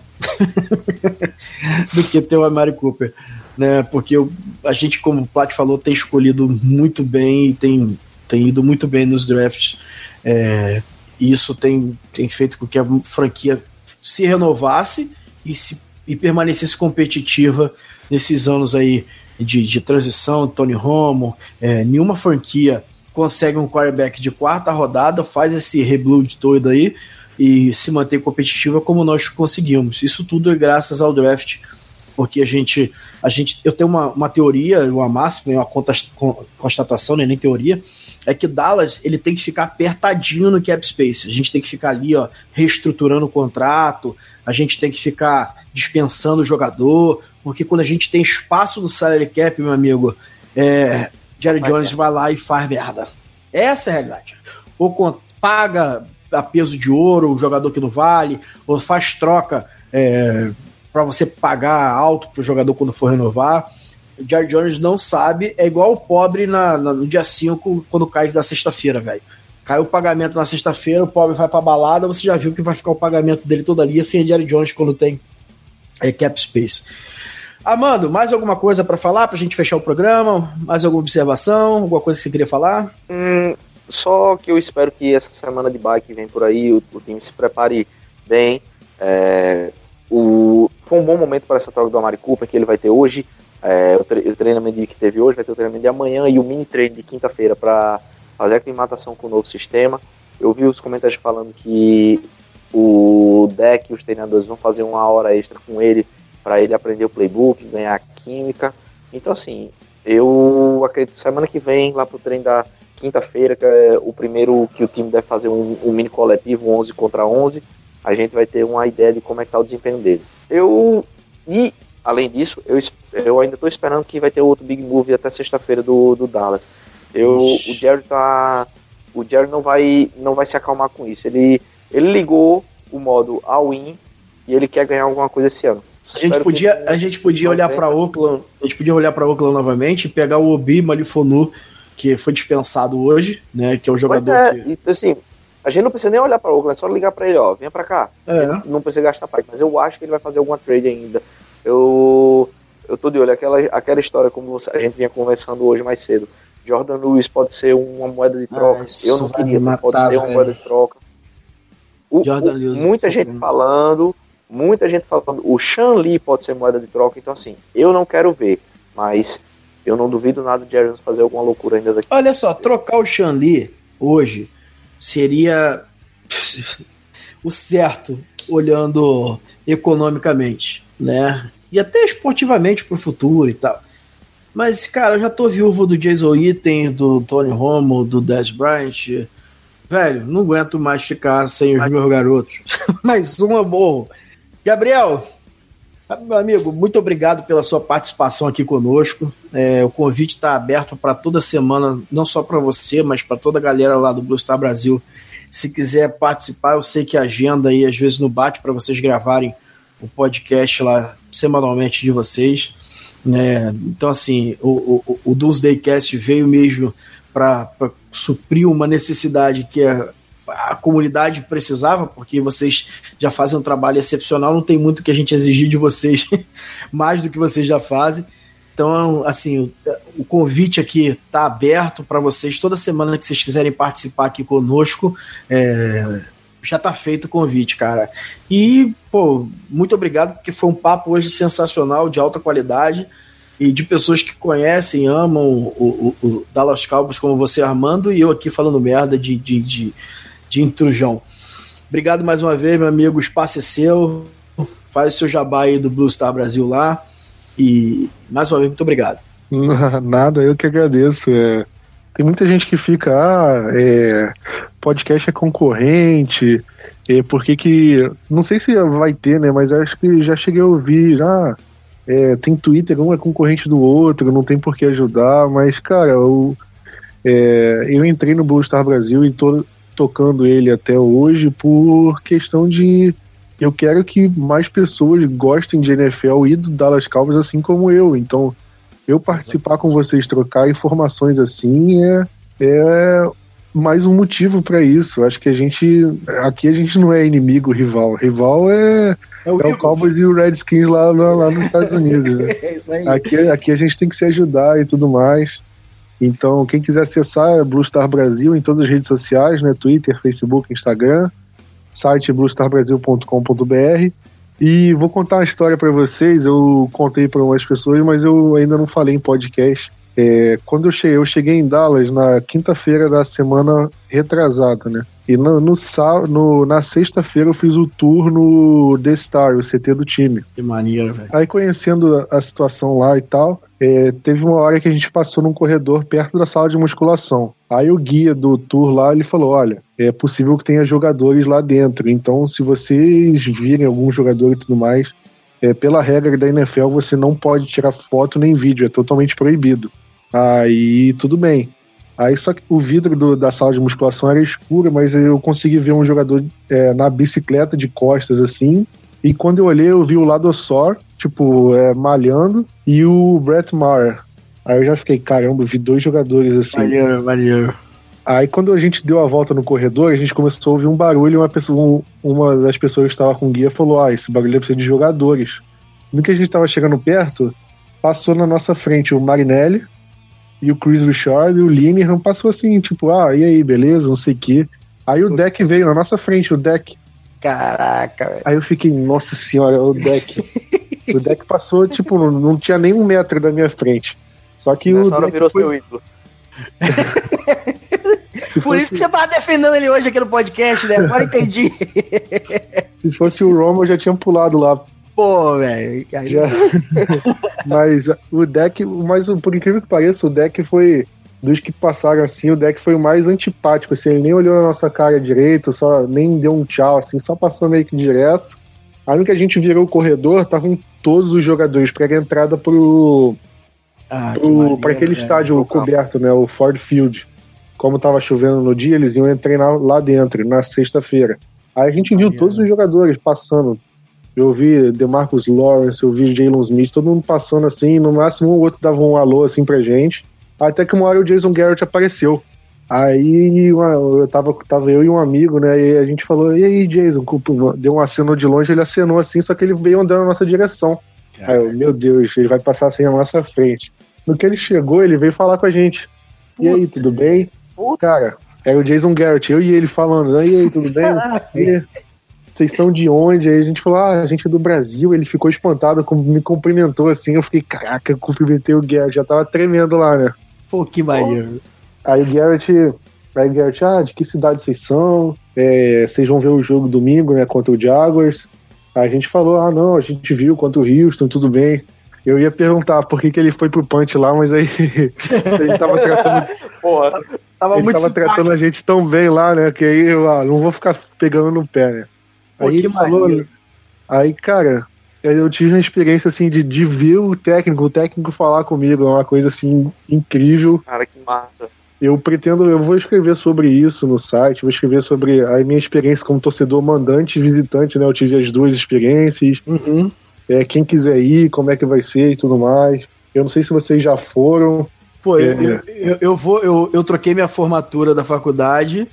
do que ter o Amari Cooper. Né? Porque eu, a gente, como o Plat falou, tem escolhido muito bem e tem, tem ido muito bem nos drafts. É, isso tem, tem feito com que a franquia se renovasse e, se, e permanecesse competitiva nesses anos aí de, de transição, Tony Romo, é, nenhuma franquia consegue um quarterback de quarta rodada, faz esse rebuild todo aí e se manter competitiva como nós conseguimos. Isso tudo é graças ao draft, porque a gente, a gente eu tenho uma, uma teoria, uma máxima, uma constatação, né, nem teoria, é que Dallas ele tem que ficar apertadinho no cap space. A gente tem que ficar ali, ó, reestruturando o contrato, a gente tem que ficar dispensando o jogador, porque quando a gente tem espaço no salary cap, meu amigo, é, Jerry Jones vai lá e faz merda. Essa é a realidade. Ou paga a peso de ouro o jogador que não vale, ou faz troca é, para você pagar alto para o jogador quando for renovar. O Jerry Jones não sabe, é igual o pobre na, na no dia 5, quando cai da sexta-feira, velho. Cai o pagamento na sexta-feira, o pobre vai pra balada, você já viu que vai ficar o pagamento dele todo ali, assim é Jerry Jones quando tem é, cap space. Amando, mais alguma coisa para falar pra gente fechar o programa? Mais alguma observação? Alguma coisa que você queria falar? Hum, só que eu espero que essa semana de bike vem por aí, o, o time se prepare bem. É, o, foi um bom momento para essa troca do Amari Cooper que ele vai ter hoje. É, o, tre o, treinamento que teve hoje vai ter o treinamento de amanhã e o mini treino de quinta-feira para fazer a aclimatação com o novo sistema. Eu vi os comentários falando que o deck e os treinadores vão fazer uma hora extra com ele para ele aprender o playbook, ganhar química. Então, assim, eu acredito semana que vem, lá pro treino da quinta-feira, que é o primeiro que o time deve fazer um, um, mini coletivo 11 contra 11, a gente vai ter uma ideia de como é que tá o desempenho dele. Eu e Além disso, eu, eu ainda estou esperando que vai ter outro big move até sexta-feira do, do Dallas. Eu, o Jerry tá, o Jerry não vai, não vai se acalmar com isso. Ele, ele ligou o modo all-in e ele quer ganhar alguma coisa esse ano. A gente, podia, a gente podia olhar para Oakland, a gente podia olhar para Oakland novamente e pegar o Obi Malifonu, que foi dispensado hoje, né, que é o jogador é, que... assim, a gente não precisa nem olhar para Oakland, é só ligar para ele, ó, venha para cá. É. Não precisa gastar parte, mas eu acho que ele vai fazer alguma trade ainda eu eu tô de olho aquela aquela história como você, a gente vinha conversando hoje mais cedo. Jordan Lewis pode ser uma moeda de troca. Ah, eu não queria, matar, pode ser uma moeda de troca. O, o, Lewis, muita gente bem. falando, muita gente falando, o Shan Lee pode ser moeda de troca, então assim, eu não quero ver, mas eu não duvido nada de Jerry fazer alguma loucura ainda daqui. Olha só, trocar o Shan Lee hoje seria o certo, olhando economicamente, né? e até esportivamente pro futuro e tal. Mas, cara, eu já tô viúvo do Jason Itten, do Tony Romo, do Dez Bryant. Velho, não aguento mais ficar sem os meus garotos. Mais um amor. Gabriel, meu amigo, muito obrigado pela sua participação aqui conosco. É, o convite está aberto para toda semana, não só para você, mas para toda a galera lá do Blue Star Brasil. Se quiser participar, eu sei que a agenda aí às vezes não bate para vocês gravarem o podcast lá semanalmente de vocês. Né? Então, assim, o, o, o Doomsday Cast veio mesmo para suprir uma necessidade que a, a comunidade precisava, porque vocês já fazem um trabalho excepcional, não tem muito que a gente exigir de vocês, mais do que vocês já fazem. Então, assim, o, o convite aqui está aberto para vocês. Toda semana que vocês quiserem participar aqui conosco, é, já está feito o convite, cara. E, pô, muito obrigado, porque foi um papo hoje sensacional, de alta qualidade e de pessoas que conhecem, amam o, o, o Dallas Cowboys como você, Armando, e eu aqui falando merda de, de, de, de intrujão. Obrigado mais uma vez, meu amigo. O espaço é seu. Faz o seu jabá aí do Blue Star Brasil lá. E mais uma vez, muito obrigado. Nada, eu que agradeço. É, tem muita gente que fica, ah, é, podcast é concorrente, é, por que. Não sei se vai ter, né? Mas acho que já cheguei a ouvir, ah, é, tem Twitter, um é concorrente do outro, não tem por que ajudar, mas, cara, eu, é, eu entrei no Blue Star Brasil e tô tocando ele até hoje por questão de eu quero que mais pessoas gostem de NFL e do Dallas Cowboys assim como eu. Então, eu participar com vocês, trocar informações assim é, é mais um motivo para isso. Acho que a gente aqui a gente não é inimigo rival. Rival é, é, o, é o Cowboys e o Redskins lá, lá, lá nos Estados Unidos. Né? é aqui, aqui a gente tem que se ajudar e tudo mais. Então, quem quiser acessar é Blue Star Brasil em todas as redes sociais, né? Twitter, Facebook, Instagram site bluestarbrasil.com.br. E vou contar uma história para vocês. Eu contei para umas pessoas, mas eu ainda não falei em podcast. É, quando eu cheguei, eu cheguei em Dallas na quinta-feira da semana retrasada, né? E no, no, no na sexta-feira eu fiz o tour no The Star, o CT do time. Que maneiro, velho. Aí conhecendo a, a situação lá e tal, é, teve uma hora que a gente passou num corredor perto da sala de musculação. Aí o guia do tour lá, ele falou, olha, é possível que tenha jogadores lá dentro. Então, se vocês virem algum jogador e tudo mais, é, pela regra da NFL, você não pode tirar foto nem vídeo, é totalmente proibido. Aí, tudo bem. Aí, só que o vidro do, da sala de musculação era escuro, mas eu consegui ver um jogador é, na bicicleta de costas, assim. E quando eu olhei, eu vi o lado só, tipo, é, malhando, e o Brett Maher. Aí eu já fiquei, caramba, vi dois jogadores assim. Maneiro, maneiro. Aí quando a gente deu a volta no corredor, a gente começou a ouvir um barulho e uma, pessoa, uma das pessoas que estava com o guia falou: Ah, esse barulho deve ser de jogadores. No que a gente estava chegando perto, passou na nossa frente o Marinelli e o Chris Richard e o Linehan passou assim, tipo, ah, e aí, beleza, não sei o quê. Aí o deck veio na nossa frente, o deck. Caraca, velho. Aí eu fiquei, nossa senhora, o deck. o deck passou, tipo, não, não tinha nem um metro da minha frente. Só que Nessa o. hora virou foi... seu ídolo. Por isso que você tava defendendo ele hoje aqui no podcast, né? Agora entendi. Se fosse o Romo, eu já tinha pulado lá. Pô, velho. Já... mas o deck, mas por incrível que pareça, o deck foi. Dos que passaram assim, o deck foi o mais antipático. Assim, ele nem olhou na nossa cara direito, só nem deu um tchau, assim, só passou meio que direto. Aí no que a gente virou o corredor, estavam todos os jogadores para a entrada pro. Ah, para aquele estádio coberto, né? O Ford Field como estava chovendo no dia, eles iam treinar lá dentro, na sexta-feira. Aí a gente viu todos os jogadores passando. Eu vi DeMarcus Lawrence, eu vi Jalen Smith, todo mundo passando assim, no máximo um ou outro dava um alô assim pra gente. Até que uma hora o Jason Garrett apareceu. Aí eu tava, tava eu e um amigo, né? E a gente falou, e aí, Jason? Deu um aceno de longe, ele acenou assim, só que ele veio andando na nossa direção. Aí eu, meu Deus, ele vai passar assim na nossa frente. No que ele chegou, ele veio falar com a gente. E aí, tudo bem? Cara, era o Jason Garrett, eu e ele falando, e aí, tudo bem? E, vocês são de onde? Aí a gente falou, ah, a gente é do Brasil. Ele ficou espantado, me cumprimentou assim. Eu fiquei, caraca, eu cumprimentei o Garrett, já tava tremendo lá, né? Pô, que maneiro. Aí o Garrett, aí o Garrett, ah, de que cidade vocês são? É, vocês vão ver o jogo domingo, né, contra o Jaguars. Aí a gente falou, ah, não, a gente viu contra o Houston, tudo bem. Eu ia perguntar por que, que ele foi pro punch lá, mas aí a gente tava tratando. Porra. Tava ele muito tava tratando a gente tão bem lá, né? Que aí eu ah, não vou ficar pegando no pé, né? Pô, aí ele falou. Aí, cara, eu tive uma experiência assim de, de ver o técnico, o técnico falar comigo, é uma coisa assim incrível. Cara, que massa. Eu pretendo, eu vou escrever sobre isso no site, vou escrever sobre a minha experiência como torcedor mandante e visitante, né? Eu tive as duas experiências. Uhum. É, quem quiser ir, como é que vai ser e tudo mais. Eu não sei se vocês já foram. Pô, É. eu, eu, eu vou, eu, eu troquei minha formatura da faculdade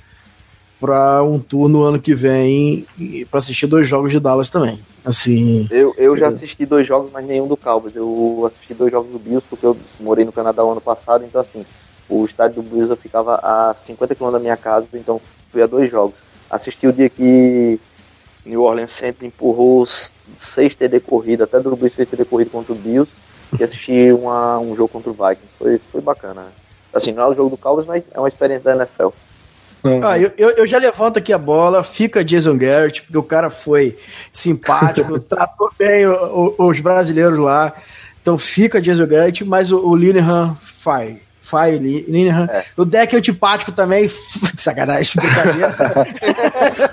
pra um tour no ano que vem e- pra assistir dois jogos de Dallas também. Assim, Eu, eu já assisti dois jogos, mas nenhum do Cowboys. Eu assisti dois jogos do Bills porque eu morei no Canadá o ano passado, então assim, o estádio do Bills eu ficava a 50 km da minha casa, então fui a dois jogos. Assisti o dia que New Orleans Saints empurrou seis TD corrida, até do Bills seis TD corrida contra o Bills, e assisti uma, um jogo contra o Vikings. Foi, foi bacana. Assim, não é o jogo do Cowboys, mas é uma experiência da NFL. Ah, eu, eu, já levanto aqui a bola, fica Jason Garrett, porque o cara foi simpático, tratou bem o- o- os brasileiros lá. Então fica Jason Garrett, mas o, o Linehan faz. Fai, Linehan. É. O deck é antipático também. Sacanagem, brincadeira.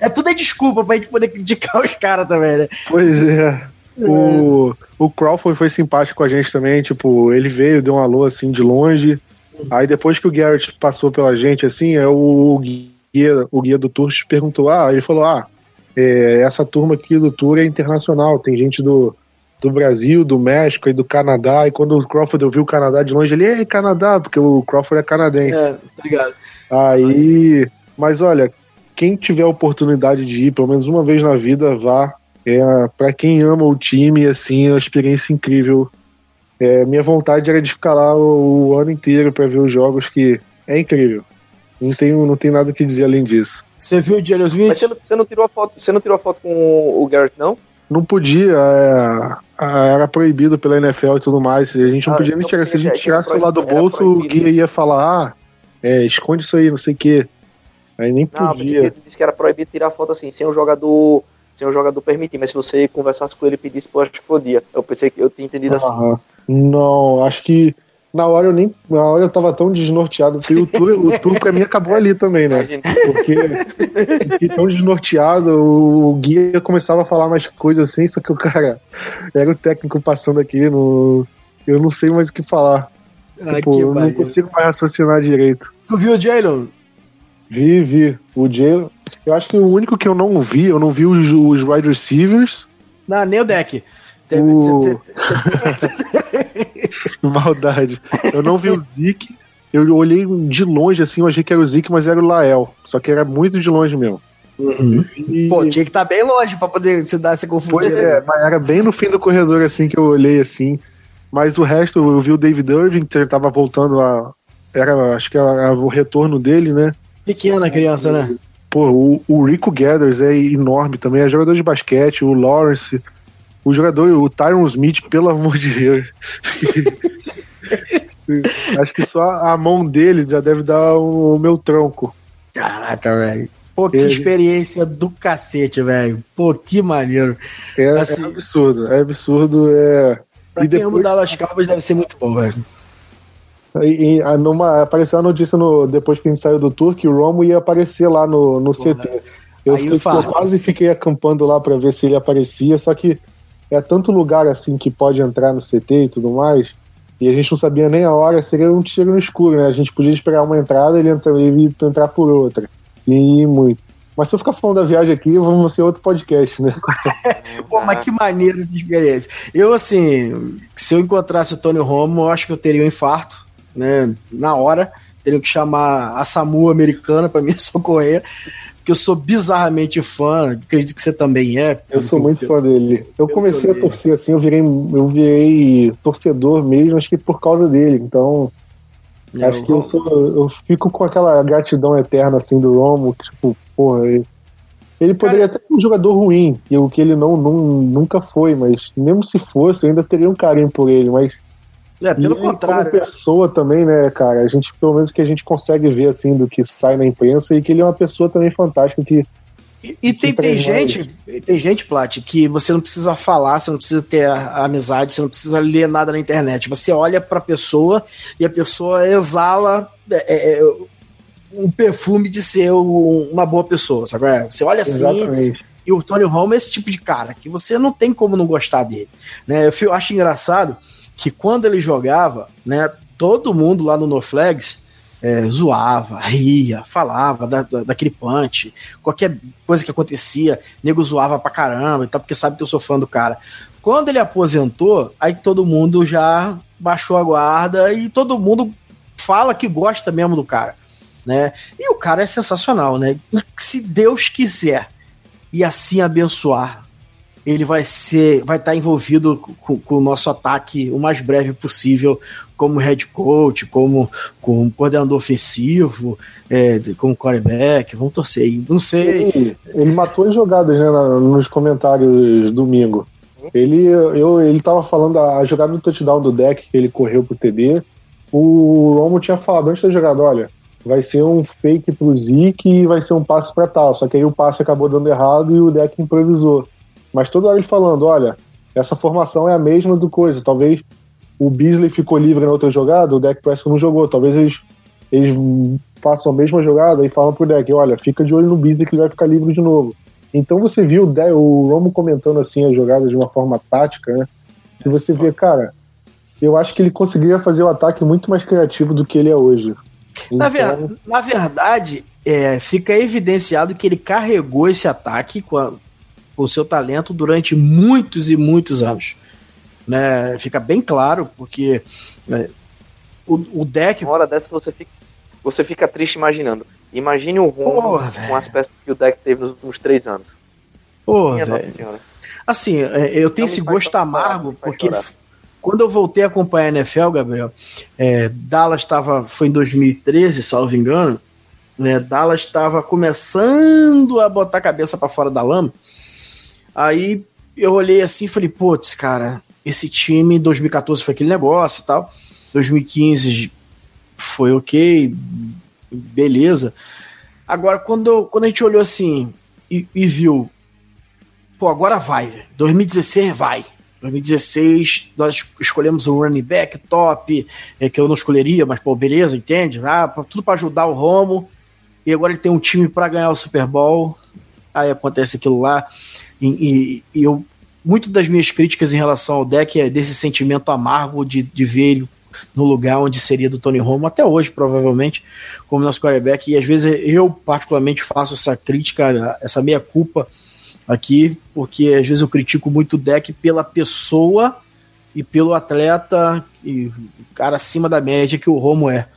É tudo é desculpa pra gente poder criticar os caras também, né? Pois é. O, o Crawford foi simpático com a gente também, tipo, ele veio, deu um alô assim de longe. Aí depois que o Garrett passou pela gente, assim, é o guia, o guia do tour perguntou: Ah, ele falou: Ah, é, essa turma aqui do tour é internacional, tem gente do, do Brasil, do México e do Canadá. E quando o Crawford ouviu o Canadá de longe, ele, ei, Canadá, porque o Crawford é canadense. É, tá ligado? Aí, mas olha, quem tiver a oportunidade de ir, pelo menos uma vez na vida, vá. É, para quem ama o time, assim, é uma experiência incrível. É, minha vontade era de ficar lá o, o ano inteiro para ver os jogos, que é incrível. Não tenho, não tenho nada que dizer além disso. Você viu o Jalen Mas Smith? você não, você não tirou a foto, você não tirou a foto com o Garrett, não? Não podia, é, era proibido pela NFL e tudo mais. A gente não Ah, podia nem não tirar. Se a gente era tirasse o lado do bolso, o guia ia falar: ah, é, esconde isso aí, não sei o quê. Aí nem Não, podia. ele disse que era proibido tirar foto assim, sem o jogador, sem o jogador permitir, mas se você conversasse com ele e pedisse, pô, acho que podia. Eu pensei que eu tinha entendido assim. Não, acho que na hora eu nem. Na hora eu tava tão desnorteado. Porque o tour, o tour pra mim acabou ali também, né? Porque fiquei tão desnorteado, o guia começava a falar mais coisas assim, só que o cara era o técnico passando aqui, no, eu não sei mais o que falar. Ah, Tipo, que eu não consigo mais raciocinar direito. Tu viu o Jalen? Vi, vi. O Jalen. Eu acho que o único que eu não vi, eu não vi os, os wide receivers. Não, nem o deck. O- Maldade. Eu não vi o Zeke. Eu olhei de longe assim, eu achei que era o Zeke, mas era o Lael. Só que era muito de longe mesmo. E- Pô, tinha que estar bem longe pra poder se dar essa Pois confundida. é, mas era bem no fim do corredor assim que eu olhei assim. Mas o resto, eu vi o David Irving, que ele tava voltando a. Era, acho que era o retorno dele, né? Pequena criança, né? Pô, o, o Rico Gathers é enorme também, é jogador de basquete, o Lawrence, o jogador, o Tyron Smith, pelo amor de Deus. Acho que só a mão dele já deve dar o, meu tronco. Caraca, velho. Pô, que Ele- experiência do cacete, velho. Pô, que maneiro. É, Assim- é absurdo, é absurdo. É... Pra E quem ama depois- Dallas Cowboys deve ser muito bom, velho. E, e, numa, apareceu a notícia no, depois que a gente saiu do tour que o Romo ia aparecer lá no, no CT. Eu, o fato. eu quase fiquei acampando lá pra ver se ele aparecia, só que é tanto lugar assim que pode entrar no CT e tudo mais, e a gente não sabia nem a hora, seria um tiro no escuro, né? A gente podia esperar uma entrada ele, ele entrar por outra. E muito. Mas se eu ficar falando da viagem aqui, vamos ser outro podcast, né? Pô, mas que maneiro essa experiência. Eu, assim, se eu encontrasse o Tony Romo, eu acho que eu teria um infarto, né? Na hora. Teria que chamar a SAMU americana pra me socorrer. Porque eu sou bizarramente fã. Acredito que você também é. Eu sou muito fã dele. Eu Eu comecei a torcer assim, eu virei, eu virei torcedor mesmo, acho que por causa dele. Então, acho que eu sou, eu fico com aquela gratidão eterna assim do Romo, que, tipo, porra, ele, ele poderia até ser um jogador ruim, e o que ele não, não nunca foi, mas mesmo se fosse, eu ainda teria um carinho por ele, mas É, pelo e ele contrário. como pessoa também, né, cara? A gente, pelo menos que a gente consegue ver assim do que sai na imprensa e que ele é uma pessoa também fantástica que E, e tem, tem gente, tem gente, Plat, que você não precisa falar, você não precisa ter amizade, você não precisa ler nada na internet. Você olha pra pessoa e a pessoa exala é, é, um perfume de ser um- uma boa pessoa, sabe? É, Você olha assim exatamente. e o Tony Romo é esse tipo de cara que você não tem como não gostar dele. Né? Eu acho engraçado que quando ele jogava, né, todo mundo lá no No Flags é, zoava, ria, falava da, da- daquele punch, qualquer coisa que acontecia, nego zoava pra caramba e tal, porque sabe que eu sou fã do cara. Quando ele aposentou, aí todo mundo já baixou a guarda e todo mundo fala que gosta mesmo do cara, né? E o cara é sensacional, né? E se Deus quiser e assim abençoar, ele vai ser, vai estar envolvido com, com, o nosso ataque o mais breve possível, como head coach, como, como coordenador ofensivo, é, como quarterback. Vamos torcer aí. Não sei. Ele, ele matou as jogadas né, nos comentários domingo. Ele, eu, ele tava falando a, jogada do touchdown do deck que ele correu pro TD. O Romo tinha falado antes da jogada: olha, vai ser um fake pro Zeke e vai ser um passe para tal. Só que aí o passe acabou dando errado e o deck improvisou. Mas toda hora ele falando: olha, essa formação é a mesma do coisa. Talvez o Beasley ficou livre na outra jogada, o deck Prescott não jogou. Talvez eles, eles façam a mesma jogada e falam pro deck: olha, fica de olho no Beasley que ele vai ficar livre de novo. Então você viu o Romo comentando assim a jogada de uma forma tática, né? E você vê, cara, eu acho que ele conseguiria fazer o ataque muito mais criativo do que ele é hoje. Na, ver, então, na verdade, é, fica evidenciado que ele carregou esse ataque com, a, com o seu talento durante muitos e muitos anos. Né? Fica bem claro, porque é, o, o deck. Uma hora dessa você fica, você fica triste imaginando. Imagine o Romo com as peças que o deck teve nos últimos três anos. Porra, velho. Assim, é, eu tenho esse gosto amargo, porque chorar. quando eu voltei a acompanhar a NFL, Gabriel, é, Dallas estava. Foi em 2013, salvo engano. Né, Dallas estava começando a botar a cabeça para fora da lama. Aí eu olhei assim e falei, putz, cara, esse time em 2014 foi aquele negócio e tal. 2015 foi ok, beleza. Agora, quando, quando a gente olhou assim e, e viu, pô, agora vai, 2016 vai. 2016 nós escolhemos um running back top, é, que eu não escolheria, mas pô, beleza, entende? Ah, tudo para ajudar o Romo. E agora ele tem um time para ganhar o Super Bowl. Aí acontece aquilo lá. E, e, e, eu, muito das minhas críticas em relação ao deck é desse sentimento amargo de, de ver ele no lugar onde seria do Tony Romo, até hoje, provavelmente, como nosso quarterback. E às vezes eu, particularmente, faço essa crítica, essa meia-culpa aqui, porque às vezes eu critico muito o deck pela pessoa e pelo atleta e cara acima da média que o Romo é.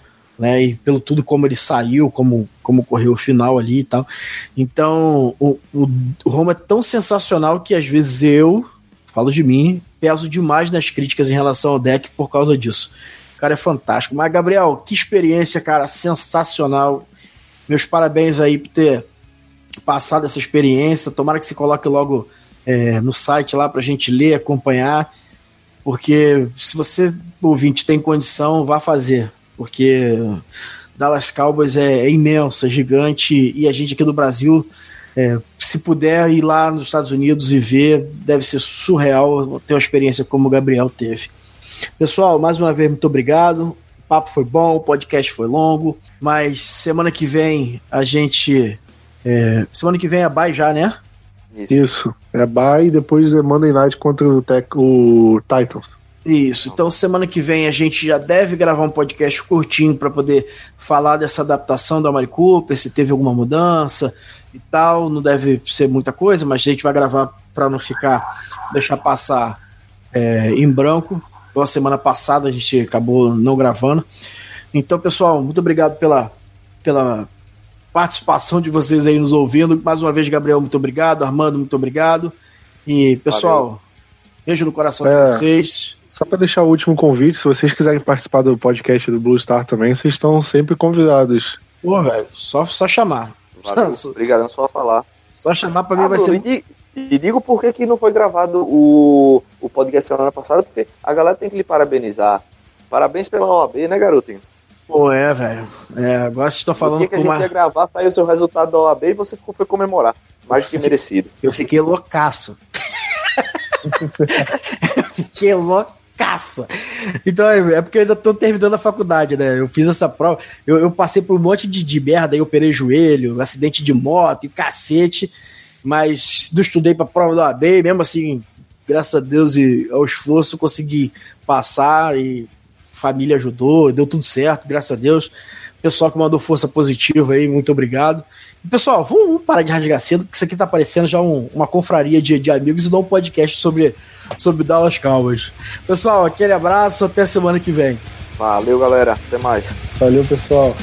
Né, e pelo tudo como ele saiu, como, como correu o final ali e tal. Então, o, o, o Romo é tão sensacional que às vezes eu, falo de mim, peso demais nas críticas em relação ao deck por causa disso. O cara é fantástico. Mas, Gabriel, que experiência, cara, sensacional. Meus parabéns aí por ter passado essa experiência. Tomara que se coloque logo é, no site lá pra gente ler, acompanhar. Porque se você, ouvinte, tem condição, vá fazer. Porque Dallas Cowboys é, é imenso, é gigante. E a gente aqui do Brasil é, se puder ir lá nos Estados Unidos e ver, deve ser surreal ter uma experiência como o Gabriel teve. Pessoal, mais uma vez, muito obrigado. O papo foi bom, o podcast foi longo, mas semana que vem a gente. É, semana que vem é bye já, né? Isso. Isso. É bye e depois é Monday Night contra o, tech, o Titans. Isso, então semana que vem a gente já deve gravar um podcast curtinho para poder falar dessa adaptação da Mari Cooper, se teve alguma mudança, e tal. Não deve ser muita coisa, mas a gente vai gravar para não ficar, deixar passar é, em branco. Pela semana passada a gente acabou não gravando. Então, pessoal, muito obrigado pela, pela participação de vocês aí nos ouvindo. Mais uma vez, Gabriel, muito obrigado. Armando, muito obrigado. E, pessoal, Valeu. beijo no coração é, de vocês. Só para deixar o último convite, se vocês quiserem participar do podcast do Blue Star também, vocês estão sempre convidados. Pô, velho, só, só chamar. Valeu, obrigadão, só falar. Só chamar pra mim ah, vai ser. E, e digo por que, que não foi gravado o, o podcast semana passada, porque a galera tem que lhe parabenizar. Parabéns pela OAB, né, garotinho? Pô, é, velho. É, agora vocês estão falando com que a gente uma... ia gravar, saiu o seu resultado da OAB e você ficou, foi comemorar. Mais do que merecido. Eu fiquei loucaço. eu fiquei loucaço caça Então, é, é porque eu ainda tô terminando a faculdade, né? Eu fiz essa prova, eu, eu passei por um monte de, de merda, aí eu operei joelho, acidente de moto, e cacete, mas não estudei pra prova da OAB, mesmo assim, graças a Deus e ao esforço, consegui passar e família ajudou, deu tudo certo, graças a Deus. Pessoal que mandou força positiva aí, muito obrigado. Pessoal, vamos, vamos parar de rasgar cedo, que isso aqui tá parecendo já um, uma confraria de, de amigos e não um podcast sobre sobre Dallas Cowboys. Pessoal, aquele abraço, até semana que vem. Valeu, galera. Até mais. Valeu, pessoal.